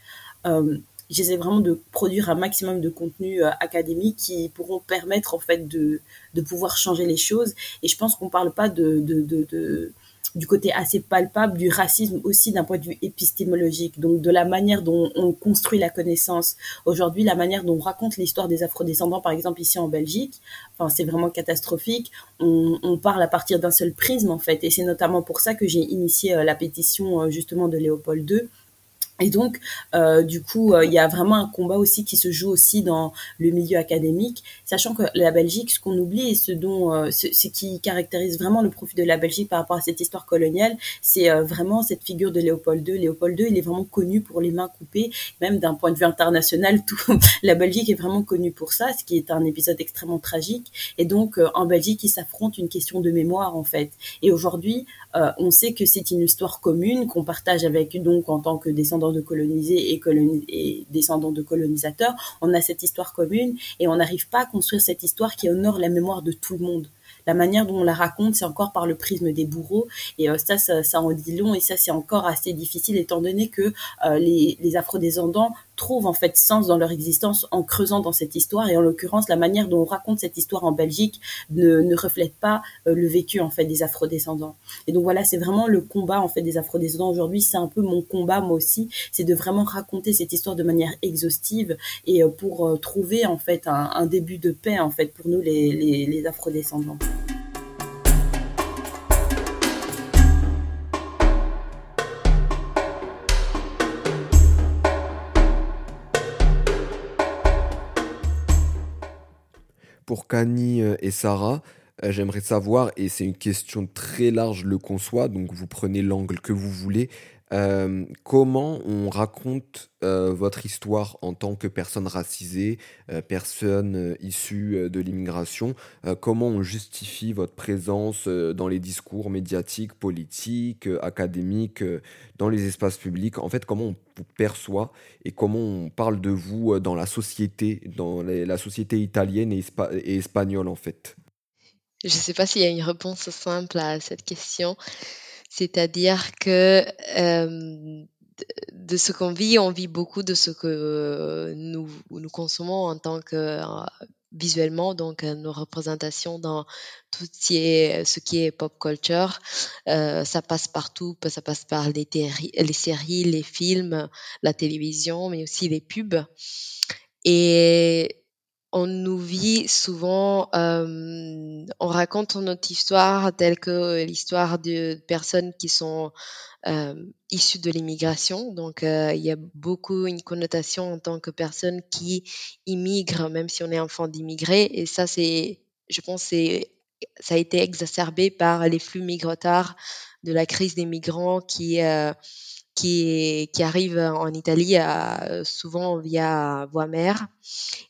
Euh, J'essaie vraiment de produire un maximum de contenu euh, académique qui pourront permettre en fait de, pouvoir changer les choses. Et je pense qu'on parle pas de du côté assez palpable du racisme aussi d'un point de vue épistémologique, donc de la manière dont on construit la connaissance. Aujourd'hui, la manière dont on raconte l'histoire des afrodescendants, par exemple ici en Belgique, enfin c'est vraiment catastrophique. On, on, parle à partir d'un seul prisme en fait, et c'est notamment pour ça que j'ai initié euh, la pétition euh, justement de Léopold II et donc, euh, du coup, euh, il y a vraiment un combat aussi qui se joue aussi dans le milieu académique, sachant que la Belgique, ce qu'on oublie et ce dont, euh, ce, qui caractérise vraiment le profit de la Belgique par rapport à cette histoire coloniale, c'est euh, vraiment cette figure de Léopold II. Léopold II, il est vraiment connu pour les mains coupées, même d'un point de vue international, tout la Belgique est vraiment connue pour ça, ce qui est un épisode extrêmement tragique. Et donc, euh, en Belgique, il s'affronte une question de mémoire en fait. Et aujourd'hui, euh, on sait que c'est une histoire commune qu'on partage avec donc en tant que descendants de colonisés et, descendants de colonisateurs. On a cette histoire commune et on n'arrive pas à construire cette histoire qui honore la mémoire de tout le monde la manière dont on la raconte, c'est encore par le prisme des bourreaux. Et euh, ça, ça, ça, en dit long. Et ça, c'est encore assez difficile, étant donné que euh, les, les afro-descendants trouvent en fait sens dans leur existence en creusant dans cette histoire. Et en l'occurrence, la manière dont on raconte cette histoire en Belgique ne, ne reflète pas euh, le vécu en fait des afro-descendants. Et donc voilà, c'est vraiment le combat en fait des afro-descendants aujourd'hui. C'est un peu mon combat moi aussi, c'est de vraiment raconter cette histoire de manière exhaustive et euh, pour euh, trouver en fait un, début de paix en fait pour nous les, les, les afro-descendants.
Pour Kani et Sarah, euh, j'aimerais savoir, et c'est une question très large, le conçoit, donc vous prenez l'angle que vous voulez, euh, comment on raconte euh, votre histoire en tant que personne racisée, euh, personne issue de l'immigration? Comment on justifie votre présence dans les discours médiatiques, politiques, académiques, dans les espaces publics? En fait, comment on vous perçoit et comment on parle de vous dans la société, dans la société italienne et, et, espagnole en fait?
Je ne sais pas s'il y a une réponse simple à cette question. C'est-à-dire que euh, de ce qu'on vit, on vit beaucoup de ce que nous, nous consommons en tant que visuellement, donc euh, nos représentations dans tout ce qui est, ce qui est pop culture. Euh, ça passe partout, ça passe par les, les séries, les films, la télévision, mais aussi les pubs. Et on nous vit souvent, euh, on raconte notre histoire telle que l'histoire de personnes qui sont euh, issues de l'immigration. Donc, euh, il y a beaucoup une connotation en tant que personne qui immigre, même si on est enfant d'immigrés. Et ça, c'est, je pense, c'est, ça a été exacerbé par les flux migratoires de la crise des migrants qui qui, qui arrive en Italie euh, souvent via voie mer.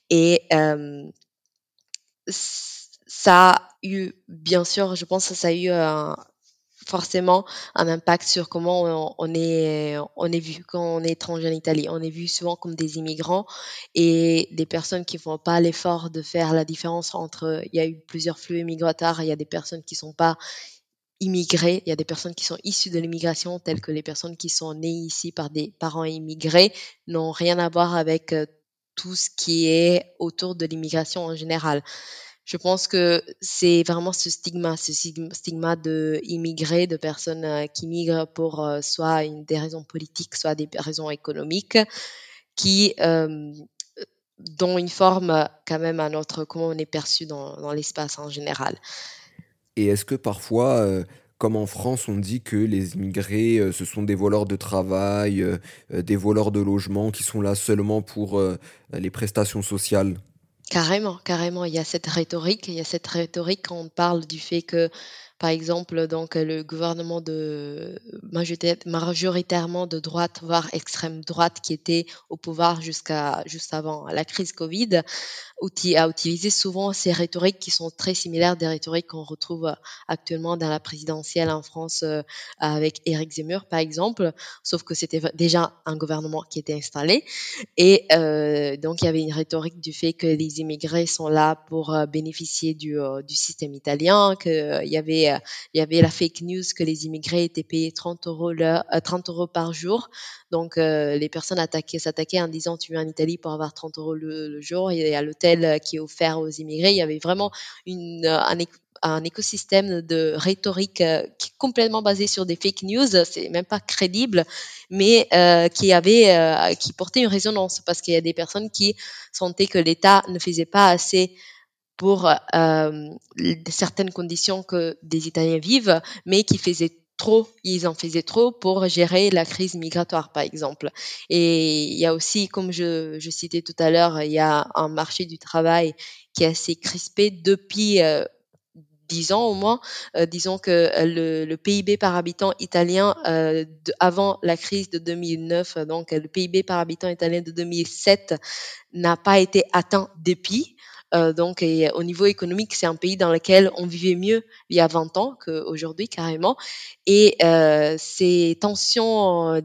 Et euh, ça a eu, bien sûr, je pense que ça a eu un, forcément un impact sur comment on, est, on est vu quand on est étranger en Italie. On est vu souvent comme des immigrants et des personnes qui font pas l'effort de faire la différence entre, il y a eu plusieurs flux migratoires, il y a des personnes qui sont pas immigrés, il y a des personnes qui sont issues de l'immigration, telles que les personnes qui sont nées ici par des parents immigrés, n'ont rien à voir avec euh, tout ce qui est autour de l'immigration en général. Je pense que c'est vraiment ce stigma, ce stigma de immigrés, de personnes euh, qui migrent pour euh, soit des raisons politiques, soit des raisons économiques, qui euh, dont une forme quand même à notre comment on est perçu dans, dans l'espace en général.
Et est-ce que parfois, comme en France, on dit que les immigrés, ce sont des voleurs de travail, des voleurs de logement, qui sont là seulement pour les prestations sociales?
Carrément, carrément, il y a cette rhétorique, il y a cette rhétorique quand on parle du fait que par exemple, donc le gouvernement de majoritairement de droite, voire extrême droite, qui était au pouvoir jusqu'à juste avant la crise Covid, a utilisé souvent ces rhétoriques qui sont très similaires des rhétoriques qu'on retrouve actuellement dans la présidentielle en France euh, avec Éric Zemmour, par exemple, sauf que c'était déjà un gouvernement qui était installé. Et euh, donc, il y avait une rhétorique du fait que les immigrés sont là pour euh, bénéficier du, du système italien, qu'il y avait euh, il y avait la fake news que les immigrés étaient payés 30 euros, 30 euh, euros par jour. Donc, euh, les personnes attaquaient, s'attaquaient en disant tu viens en Italie pour avoir 30 euros le, jour. Et à l'hôtel qui est offert aux immigrés, il y avait vraiment une, un, écosystème de rhétorique qui est complètement basé sur des fake news, c'est même pas crédible, mais qui avait, qui portait une résonance parce qu'il y a des personnes qui sentaient que l'État ne faisait pas assez pour euh, certaines conditions que des Italiens vivent, mais qui faisaient trop, ils en faisaient trop pour gérer la crise migratoire, par exemple. Et il y a aussi, comme je, je citais tout à l'heure, il y a un marché du travail qui est assez crispé depuis euh, 10 ans au moins. Euh, disons que le, le, PIB par habitant italien euh, de, avant la crise de 2009, donc le PIB par habitant italien de 2007 n'a pas été atteint depuis. Euh, donc, au niveau économique, c'est un pays dans lequel on vivait mieux il y a 20 ans qu'aujourd'hui, carrément. Et euh, ces tensions euh,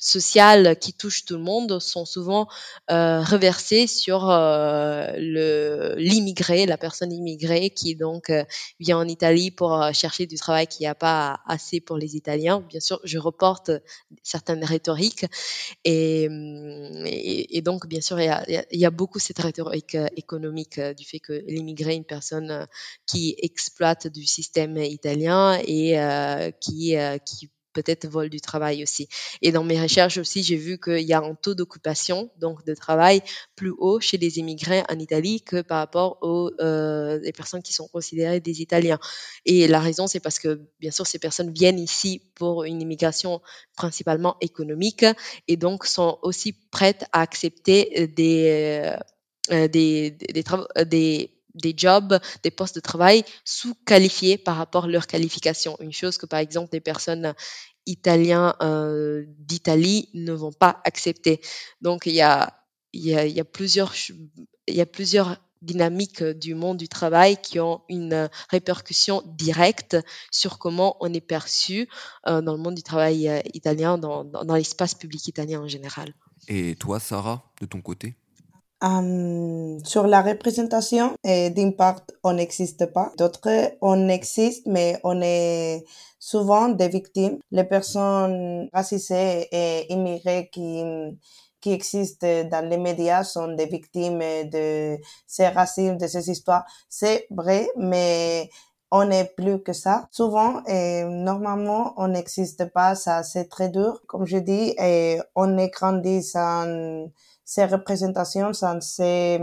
sociales qui touchent tout le monde sont souvent euh, reversées sur euh, le l'immigré, la personne immigrée qui donc euh, vient en Italie pour chercher du travail qui n'y a pas assez pour les Italiens. Bien sûr, je reporte certaines rhétoriques et, et, et donc bien sûr il y, a, il y a, beaucoup cette rhétorique économique du fait que l'immigré est une personne qui exploite du système italien et qui qui peut-être vol du travail aussi. Et dans mes recherches aussi, j'ai vu qu'il y a un taux d'occupation, donc de travail, plus haut chez les immigrés en Italie que par rapport aux euh, les personnes qui sont considérées des Italiens. Et la raison, c'est parce que, bien sûr, ces personnes viennent ici pour une immigration principalement économique et donc sont aussi prêtes à accepter des, euh, des, des, travaux, des des jobs, des postes de travail sous-qualifiés par rapport à leur qualification. Une chose que, par exemple, des personnes italiens euh, d'Italie ne vont pas accepter. Donc, il y a, plusieurs, y a plusieurs dynamiques du monde du travail qui ont une répercussion directe sur comment on est perçu euh, dans le monde du travail euh, italien, dans, dans, dans l'espace public italien en général.
Et toi, Sarah, de ton côté?
Sur la représentation, d'une part, on n'existe pas. D'autres, on existe, mais on est souvent des victimes. Les personnes racisées et immigrées qui, qui existent dans les médias sont des victimes de ces racismes, de ces histoires. C'est vrai, mais on n'est plus que ça. Souvent, et normalement, on n'existe pas. Ça, c'est très dur. Comme je dis, et on est grandi sans ces représentations, ces,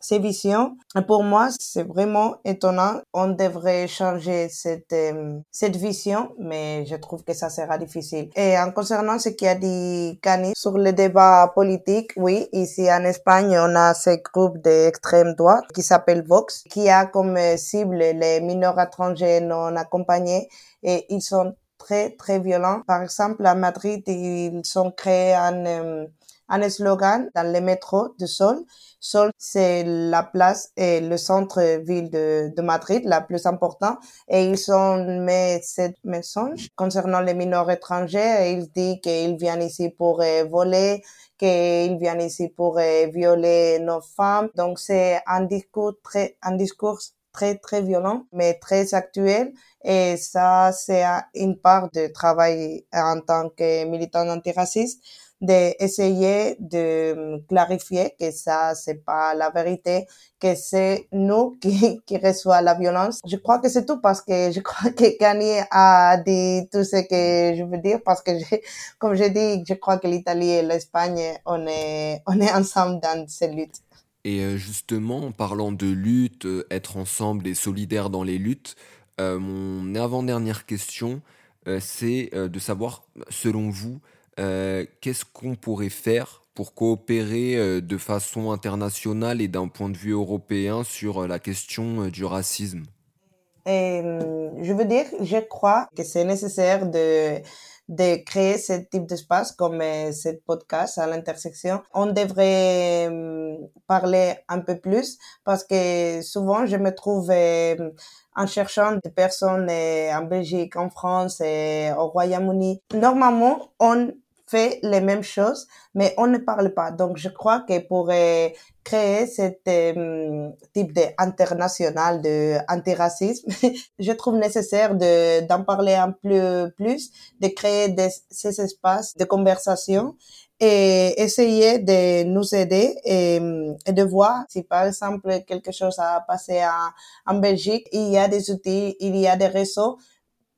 ces visions. pour moi, c'est vraiment étonnant. On devrait changer cette, euh, cette vision, mais je trouve que ça sera difficile. Et en concernant ce qui a dit Cani sur le débat politique, oui, ici en Espagne, on a ce groupe d'extrême droite qui s'appelle Vox, qui a comme cible les mineurs étrangers non accompagnés et ils sont très, très violents. Par exemple, à Madrid, ils ont créé un, un slogan dans le métro de Sol. Sol, c'est la place et le centre-ville de, de Madrid, la plus importante. Et ils ont mis cette message concernant les mineurs étrangers. Ils disent qu'ils viennent ici pour euh, voler, qu'ils viennent ici pour euh, violer nos femmes. Donc c'est un discours très, un discours très, très violent, mais très actuel. Et ça, c'est une part de travail en tant que militant antiraciste d'essayer de clarifier que ça, c'est pas la vérité, que c'est nous qui, qui reçoit la violence. Je crois que c'est tout parce que je crois que Kanye a dit tout ce que je veux dire parce que comme je dis, je crois que l'Italie et l'Espagne, on est, on est ensemble dans cette lutte.
Et euh, justement, en parlant de lutte, euh, être ensemble et solidaire dans les luttes, euh, mon avant-dernière question, c'est de savoir, selon vous, qu'est-ce qu'on pourrait faire pour coopérer de façon internationale et d'un point de vue européen sur la question du racisme?
Je veux dire, je crois que c'est nécessaire de de créer ce type d'espace comme euh, ce podcast à l'intersection. On devrait euh, parler un peu plus parce que souvent je me trouve euh, en cherchant des personnes en Belgique, en France, et au Royaume-Uni. Normalement, on fait les mêmes choses, mais on ne parle pas. Donc, je crois que pour euh, créer ce euh, type d'international de antiracisme, je trouve nécessaire de d'en parler un peu plus, de créer ces espaces de conversation et essayer de nous aider et, et, de voir si par exemple quelque chose a passé en Belgique, il y a des outils, il y a des réseaux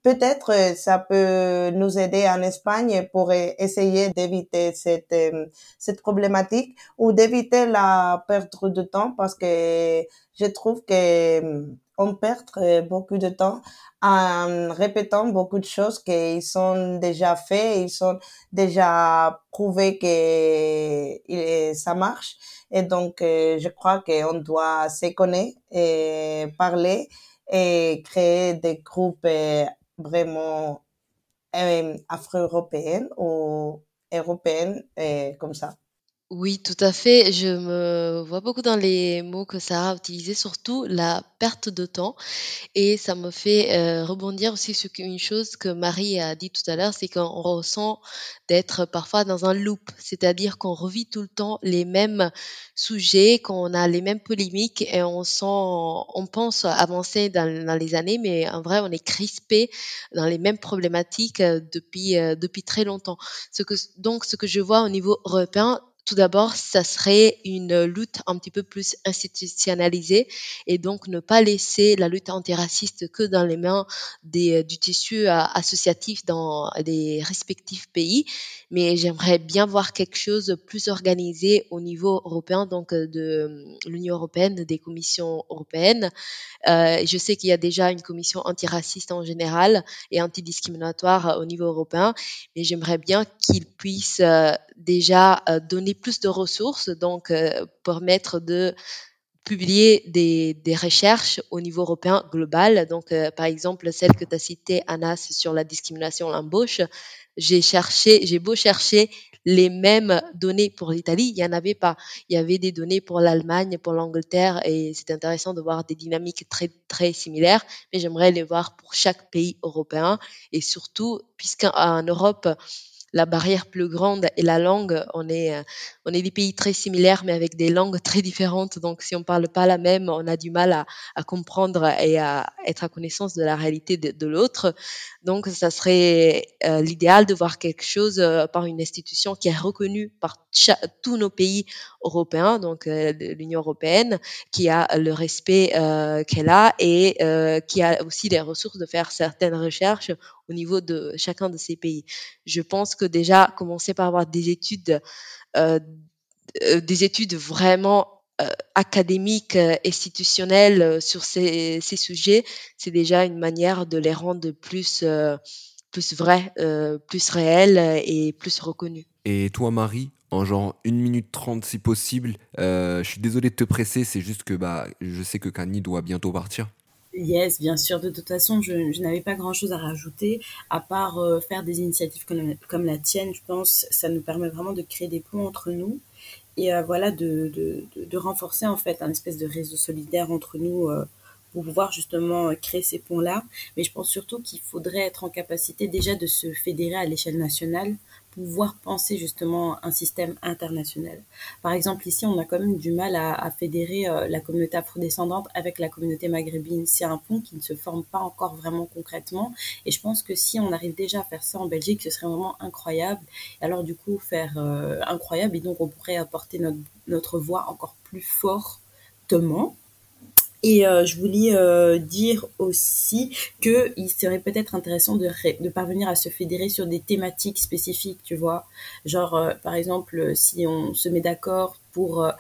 Peut-être euh, ça peut nous aider en Espagne pour euh, essayer d'éviter cette euh, cette problématique ou d'éviter la perte de temps parce que je trouve que on perd beaucoup de temps en répétant beaucoup de choses qui sont déjà faites, ils sont déjà prouvés que ça marche. Et donc, je crois qu'on doit se connaître et parler et créer des groupes vraiment euh, afro-européenne ou européenne euh, comme ça.
Oui, tout à fait. Je me vois beaucoup dans les mots que Sarah a utilisés, surtout la perte de temps. Et ça me fait euh, rebondir aussi sur une chose que Marie a dit tout à l'heure, c'est qu'on ressent d'être parfois dans un loop, c'est-à-dire qu'on revit tout le temps les mêmes sujets, qu'on a les mêmes polémiques et on sent, on pense avancer dans, les années, mais en vrai, on est crispé dans les mêmes problématiques euh, depuis, euh, depuis très longtemps. Donc, ce que je vois au niveau européen, tout d'abord, ça serait une lutte un petit peu plus institutionnalisée et donc ne pas laisser la lutte antiraciste que dans les mains des, du tissu euh, associatif dans les respectifs pays. Mais j'aimerais bien voir quelque chose plus organisé au niveau européen, donc euh, de l'Union européenne, des commissions européennes. Euh, je sais qu'il y a déjà une commission antiraciste en général et antidiscriminatoire au niveau européen, mais j'aimerais bien qu'ils puissent déjà donner plus de ressources, donc euh, permettre de publier des, recherches au niveau européen global. Donc, euh, par exemple, celle que tu as citée, Anas, sur la discrimination à l'embauche, j'ai cherché, j'ai beau chercher les mêmes données pour l'Italie, il n'y en avait pas. Il y avait des données pour l'Allemagne, pour l'Angleterre, et c'est intéressant de voir des dynamiques très, très similaires, mais j'aimerais les voir pour chaque pays européen, et surtout, puisqu'en Europe, la barrière plus grande est la langue. On est, euh, on est des pays très similaires, mais avec des langues très différentes. Donc, si on parle pas la même, on a du mal à, comprendre et à être à connaissance de la réalité de, de l'autre. Donc, ça serait euh, l'idéal de voir quelque chose euh, par une institution qui est reconnue par tous nos pays européens, donc l'Union européenne, qui a le respect qu'elle a et qui a aussi les ressources de faire certaines recherches au niveau de chacun de ces pays. Je pense que déjà commencer par avoir des études, euh, euh des études vraiment euh, académiques, institutionnelles sur ces, sujets, c'est déjà une manière de les rendre plus plus plus réels et plus reconnus.
Et toi, Marie, en genre 1 minute 30 si possible, je suis désolé de te presser, c'est juste que bah, je sais que Kanye doit bientôt partir.
Yes, bien sûr. De toute façon, je, n'avais pas grand-chose à rajouter, à part euh, faire des initiatives comme, comme, la tienne. Je pense ça nous permet vraiment de créer des ponts entre nous et euh, voilà de, de, de, renforcer en fait un espèce de réseau solidaire entre nous euh, pour pouvoir justement créer ces ponts-là. Mais je pense surtout qu'il faudrait être en capacité déjà de se fédérer à l'échelle nationale pouvoir penser justement un système international. Par exemple, ici, on a quand même du mal à, fédérer euh, la communauté afrodescendante avec la communauté maghrébine. C'est un pont qui ne se forme pas encore vraiment concrètement. Et je pense que si on arrive déjà à faire ça en Belgique, ce serait vraiment incroyable. Et alors, du coup, faire euh, incroyable. Et donc, on pourrait apporter notre, notre voix encore plus fortement et euh, je voulais euh, dire aussi que il serait peut-être intéressant de, de parvenir à se fédérer sur des thématiques spécifiques, tu vois. Genre, euh, par exemple, si on se met d'accord pour euh,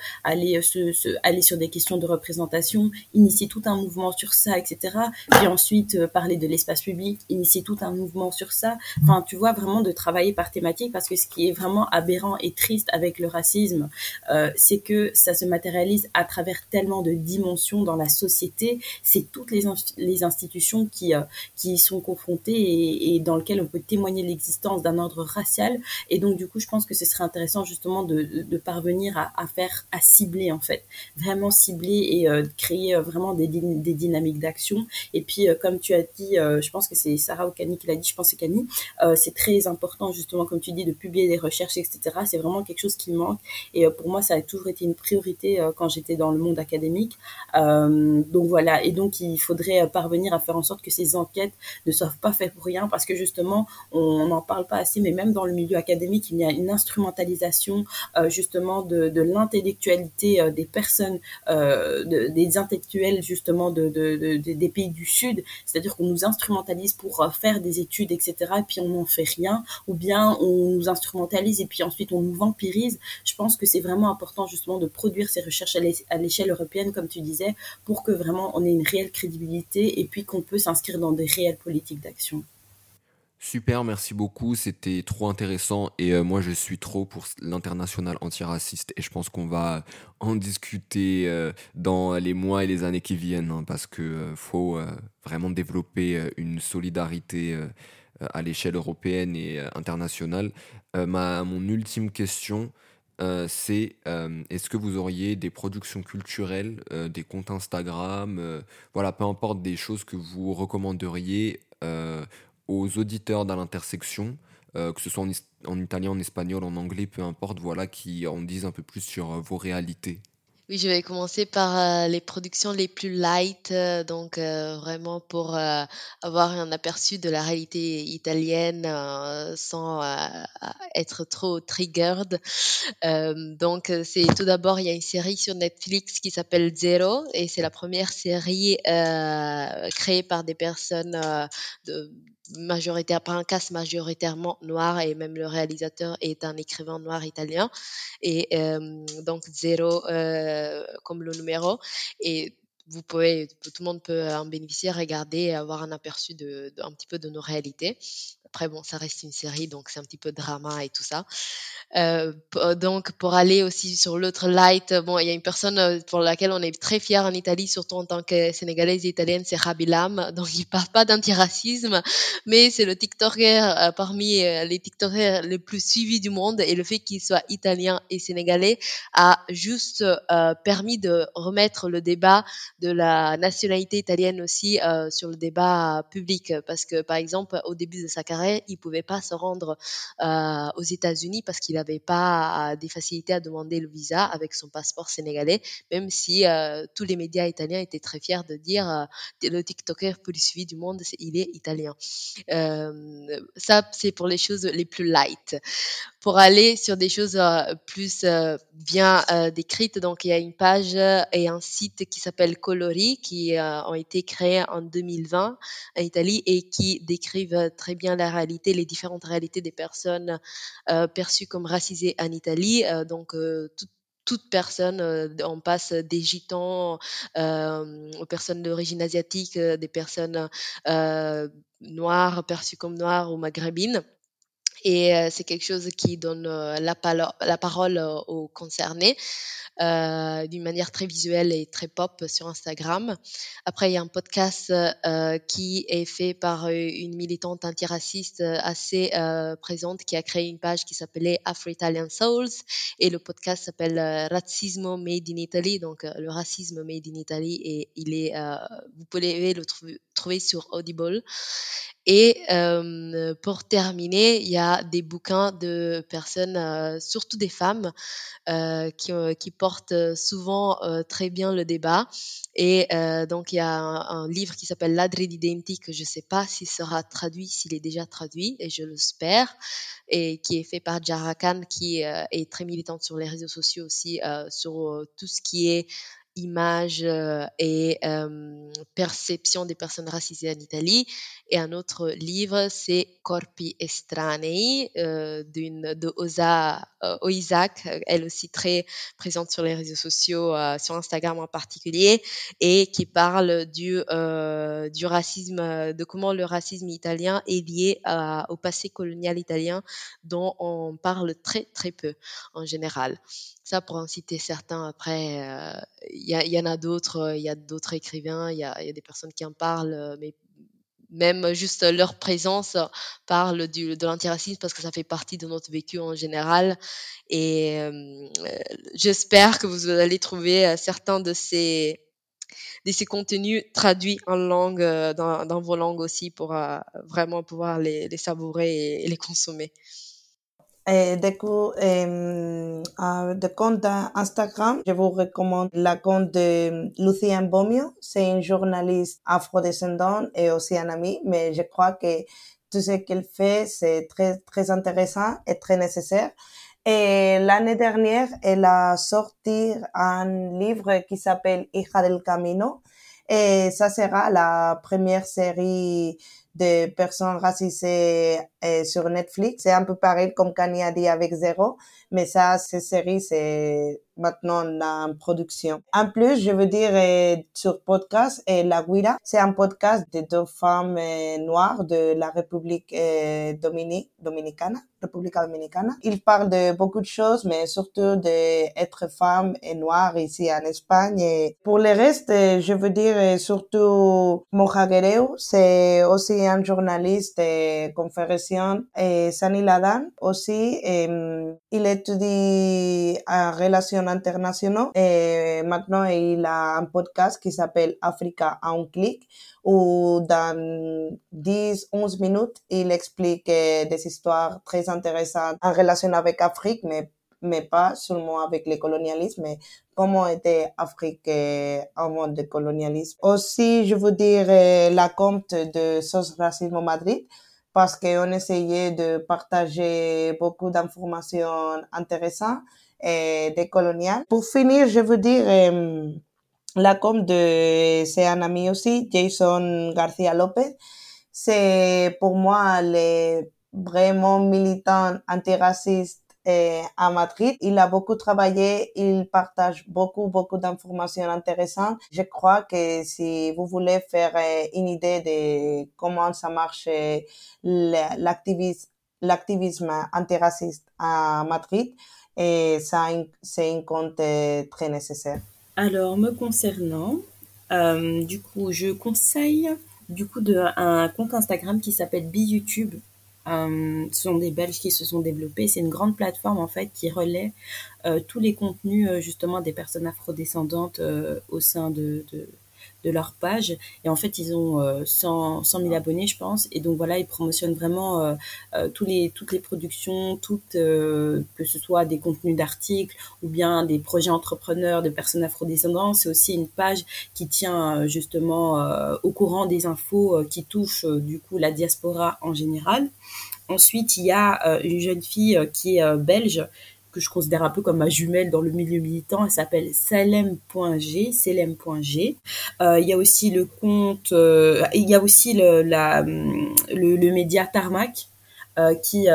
se, aller sur des questions de représentation, initier tout un mouvement sur ça, etc. Puis ensuite euh, parler de l'espace public, initier tout un mouvement sur ça. Enfin, tu vois, vraiment de travailler par thématique parce que ce qui est vraiment aberrant et triste avec le racisme, euh, c'est que ça se matérialise à travers tellement de dimensions dans la société. C'est toutes les, institutions qui, euh, qui sont confrontées et, dans lesquelles on peut témoigner l'existence d'un ordre racial. Et donc, du coup, je pense que ce serait intéressant justement de, parvenir à faire, à cibler en fait, vraiment cibler et euh, créer euh, vraiment des, des dynamiques d'action. Et puis, euh, comme tu as dit, je pense que c'est Sarah ou Kani qui l'a dit, je pense que c'est Kani, c'est très important justement, comme tu dis, de publier des recherches, etc. C'est vraiment quelque chose qui manque. Et pour moi, ça a toujours été une priorité quand j'étais dans le monde académique. donc voilà, et donc il faudrait parvenir à faire en sorte que ces enquêtes ne soient pas faites pour rien, parce que justement, on n'en parle pas assez, mais même dans le milieu académique, il y a une instrumentalisation justement de, de l'intellectualité euh, des personnes, euh, des intellectuels justement de, des pays du Sud, c'est-à-dire qu'on nous instrumentalise pour euh, faire des études, etc., et puis on n'en fait rien, ou bien on nous instrumentalise et puis ensuite on nous vampirise. Je pense que c'est vraiment important justement de produire ces recherches à l'échelle européenne, comme tu disais, pour que vraiment on ait une réelle crédibilité et puis qu'on peut s'inscrire dans des réelles politiques d'action.
Super, merci beaucoup. C'était trop intéressant et euh, moi je suis trop pour l'international antiraciste et je pense qu'on va en discuter euh, dans les mois et les années qui viennent hein, parce que euh, faut vraiment développer une solidarité à l'échelle européenne et internationale. ma, mon ultime question, c'est est-ce que vous auriez des productions culturelles, des comptes Instagram, voilà, peu importe des choses que vous recommanderiez aux auditeurs dans l'intersection, euh, que ce soit en, italien, en espagnol, en anglais, peu importe, voilà, qui en disent un peu plus sur euh, vos réalités.
Oui, je vais commencer par euh, les productions les plus light, donc vraiment pour avoir un aperçu de la réalité italienne sans être trop triggered. donc c'est tout d'abord, il y a une série sur Netflix qui s'appelle Zero et c'est la première série créée par des personnes de majoritaire, par un cast majoritairement noir et même le réalisateur est un écrivain noir italien et euh, donc zéro euh, comme le numéro et vous pouvez, tout le monde peut en bénéficier, regarder et avoir un aperçu de, un petit peu de nos réalités. Après, bon, ça reste une série, donc c'est un petit peu drama et tout ça. Euh, donc, pour aller aussi sur l'autre light, bon, il y a une personne euh, pour laquelle on est très fier en Italie, surtout en tant que sénégalaise et italienne, c'est Rabilam. Donc, il parle pas d'antiracisme, mais c'est le TikToker euh, parmi les TikTokers les plus suivis du monde et le fait qu'il soit italien et sénégalais a juste permis de remettre le débat de la nationalité italienne aussi sur le débat public. Parce que, par exemple, au début de sa carrière, il pouvait pas se rendre aux États-Unis parce qu'il n'avait pas des facilités à demander le visa avec son passeport sénégalais, même si euh, tous les médias italiens étaient très fiers de dire euh, le TikToker plus suivi du monde, il est italien. Euh, ça, c'est pour les choses les plus light. Pour aller sur des choses plus bien décrites, donc il y a une page et un site qui s'appelle Colori qui ont été créés en 2020 en Italie et qui décrivent très bien la réalité, les différentes réalités des personnes perçues comme racisés en Italie. Euh, donc, euh, toute personne, euh, on passe des gitans aux personnes d'origine asiatique, des personnes noires perçues comme noires ou maghrébines. Et c'est quelque chose qui donne la, la, parole aux concernés d'une manière très visuelle et très pop sur Instagram. Après, il y a un podcast qui est fait par une militante antiraciste assez présente qui a créé une page qui s'appelait Afro-Italian Souls et le podcast s'appelle Racismo Made in Italy, donc le racisme made in Italy et il est, vous pouvez le trouver sur Audible. Et pour terminer, il y a des bouquins de personnes, surtout des femmes, qui, qui, portent souvent très bien le débat. Et donc, il y a un, livre qui s'appelle Ladri d'identi, que je ne sais pas s'il sera traduit, s'il est déjà traduit, et je l'espère, et qui est fait par Jara Khan, qui est très militante sur les réseaux sociaux aussi, sur tout ce qui est image et perception des personnes racisées en Italie. Et un autre livre, c'est Corpi estranei d'une de Osa Oisak, elle aussi très présente sur les réseaux sociaux, sur Instagram en particulier, et qui parle du du racisme, de comment le racisme italien est lié au passé colonial italien, dont on parle très très peu en général. Ça, pour en citer certains, après, il y, en a d'autres, il y a d'autres écrivains, il y a, des personnes qui en parlent, mais même juste leur présence parle de l'antiracisme parce que ça fait partie de notre vécu en général. Et j'espère que vous allez trouver certains de ces, de ces contenus traduits en langue, dans, vos langues aussi, pour vraiment pouvoir les, savourer et les consommer.
Et du coup, euh, de compte Instagram, je vous recommande la compte de Lucien Bomio. C'est une journaliste afrodescendante et aussi un ami, mais je crois que tout ce qu'elle fait, c'est très, très intéressant et très nécessaire. Et l'année dernière, elle a sorti un livre qui s'appelle Hija del Camino. Et ça sera la première série de personnes racisées euh, sur Netflix. C'est un peu pareil comme Kanye a dit avec Zéro, mais ça, cette série, c'est maintenant en production. En plus, je veux dire, euh, sur podcast, et La Guira, c'est un podcast de deux femmes euh, noires de la République Dominique, Dominicana, République Dominicana. Ils parlent de beaucoup de choses, mais surtout d'être femme et noire ici en Espagne. Et pour le reste, je veux dire, surtout Mojaguereu, c'est aussi un journaliste de et Sani Ladan aussi, il étudie en relations internationales et maintenant il a un podcast qui s'appelle Africa à un clic où dans 10, 11 minutes, il explique des histoires très intéressantes en relation avec Afrique, mais mais pas seulement avec le colonialisme, mais comment était Afrique en monde de colonialisme. Aussi, je veux dire la compte de SOS Racisme Madrid, parce qu'on essayait de partager beaucoup d'informations intéressantes et décoloniales. Pour finir, je veux dire euh, la com de c'est un ami aussi, Jason Garcia Lopez. C'est pour moi le vraiment militant antiraciste eh, à Madrid. Il a beaucoup travaillé, il partage beaucoup, beaucoup d'informations intéressantes. Je crois que si vous voulez faire eh, une idée de comment ça marche eh, l'activisme, antiraciste à Madrid, c'est un compte très nécessaire.
Alors, me concernant, euh, du coup, je conseille du coup un compte Instagram qui s'appelle BeYouTube ce sont des Belges qui se sont développés. C'est une grande plateforme en fait qui relaie euh, tous les contenus euh, justement des personnes afrodescendantes au sein de, de, leur page. Et en fait, ils ont 100, 100 000 abonnés, je pense. Et donc voilà, ils promotionnent vraiment tous les, toutes les productions, toutes, que ce soit des contenus d'articles ou bien des projets entrepreneurs de personnes afrodescendantes. C'est aussi une page qui tient justement au courant des infos qui touchent du coup la diaspora en général. Ensuite, il y a euh, une jeune fille euh, qui est euh, belge, que je considère un peu comme ma jumelle dans le milieu militant. Elle s'appelle Salem.g, Salem.g. il y a aussi le compte, il y a aussi le, le, média Tarmac, qui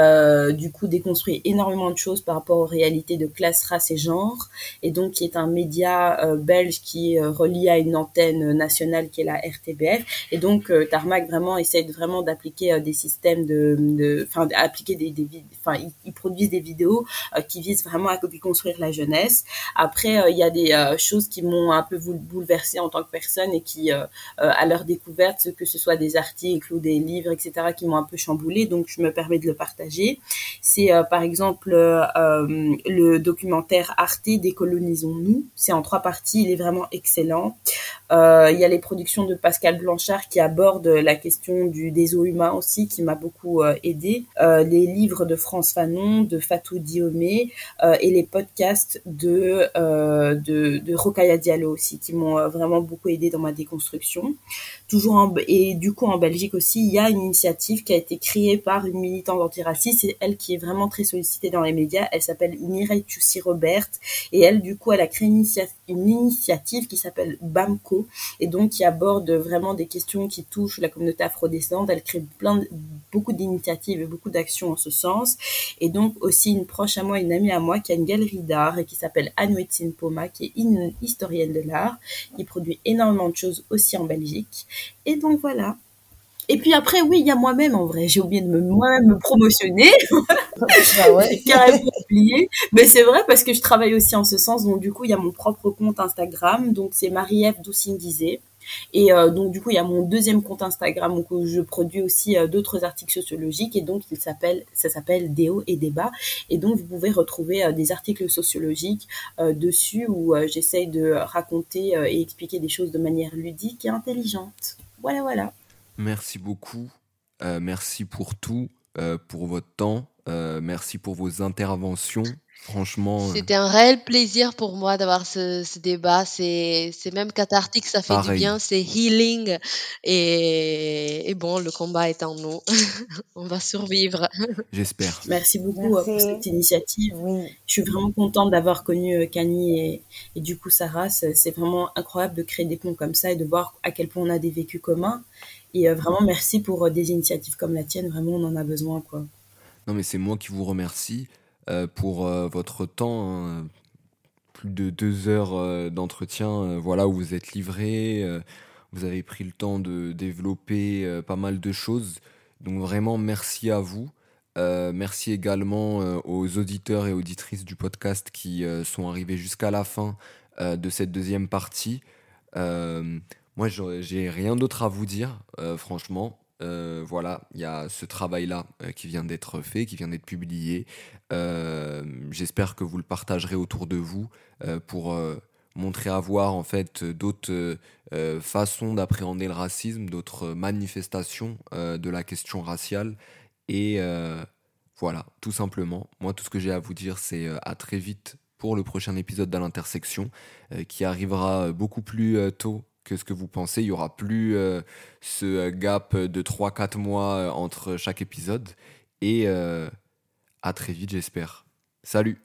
du coup déconstruit énormément de choses par rapport aux réalités de classe, race et genre, et donc qui est un média belge qui est relié à une antenne nationale qui est la RTBF, et donc Tarmac vraiment essaie de, vraiment d'appliquer des systèmes de, enfin d'appliquer des, des enfin ils, produisent des vidéos qui visent vraiment à déconstruire la jeunesse. Après il y a des choses qui m'ont un peu bouleversée en tant que personne et qui à leur découverte, que ce soit des articles ou des livres, etc., qui m'ont un peu chamboulé, donc je me permets de le partager. C'est euh, par exemple euh, le documentaire Arte Décolonisons-nous. C'est en trois parties, il est vraiment excellent. Euh, il y a les productions de Pascal Blanchard qui abordent la question du des eaux humains aussi, qui m'a beaucoup aidé. les livres de France Fanon, de Fatou Diomé et les podcasts de de, de Diallo aussi, qui m'ont vraiment beaucoup aidé dans ma déconstruction. Toujours et du coup en Belgique aussi, il y a une initiative qui a été créée par une militante antiraciste. C'est elle qui est vraiment très sollicitée dans les médias. Elle s'appelle Mireille Tussi Robert et elle du coup elle a créé une, initiative qui s'appelle Bamco et donc qui aborde vraiment des questions qui touchent la communauté afrodescendante. Elle crée plein beaucoup d'initiatives et beaucoup d'actions en ce sens. Et donc aussi une proche à moi, une amie à moi qui a une galerie d'art et qui s'appelle Anouetine Poma, qui est une historienne de l'art, qui produit énormément de choses aussi en Belgique. Et donc voilà. Et puis après, oui, il y a moi-même en vrai. J'ai oublié de me, moi-même me promotionner. bah ouais. J'ai carrément oublié. Mais c'est vrai parce que je travaille aussi en ce sens. Donc du coup, il y a mon propre compte Instagram. Donc c'est Marie-Ève Doucine Et euh, donc du coup, il y a mon deuxième compte Instagram où je produis aussi euh, d'autres articles sociologiques et donc il s'appelle ça s'appelle Déo et débat et donc vous pouvez retrouver euh, des articles sociologiques dessus où j'essaye de raconter et expliquer des choses de manière ludique et intelligente. Voilà voilà.
Merci beaucoup. Euh, merci pour tout, euh, pour votre temps. Euh, merci pour vos interventions. Franchement.
C'était un réel plaisir pour moi d'avoir ce, ce débat. C'est, c'est même cathartique, ça fait du bien, c'est healing. Et, et, bon, le combat est en nous. On va survivre.
J'espère.
Merci beaucoup pour cette initiative. Je suis vraiment contente d'avoir connu Kanye et, et, du coup Sarah. C'est vraiment incroyable de créer des ponts comme ça et de voir à quel point on a des vécus communs. Et euh, vraiment, merci pour euh, des initiatives comme la tienne. Vraiment, on en a besoin, quoi.
Non, mais c'est moi qui vous remercie euh, pour votre temps. Hein. Plus de deux heures d'entretien, voilà, où vous êtes livré. vous avez pris le temps de développer pas mal de choses. Donc vraiment, merci à vous. merci également aux auditeurs et auditrices du podcast qui sont arrivés jusqu'à la fin de cette deuxième partie. Moi, j'ai rien d'autre à vous dire, euh, franchement. Euh, voilà, il y a ce travail-là euh, qui vient d'être fait, qui vient d'être publié. J'espère que vous le partagerez autour de vous pour montrer à voir en fait d'autres façons d'appréhender le racisme, d'autres manifestations de la question raciale. Et voilà, tout simplement. Moi, tout ce que j'ai à vous dire, c'est à très vite pour le prochain épisode de l'intersection, qui arrivera beaucoup plus tôt que ce que vous pensez. Il y aura plus euh, ce gap de 3-4 mois euh, entre chaque épisode. Et euh, à très vite, j'espère. Salut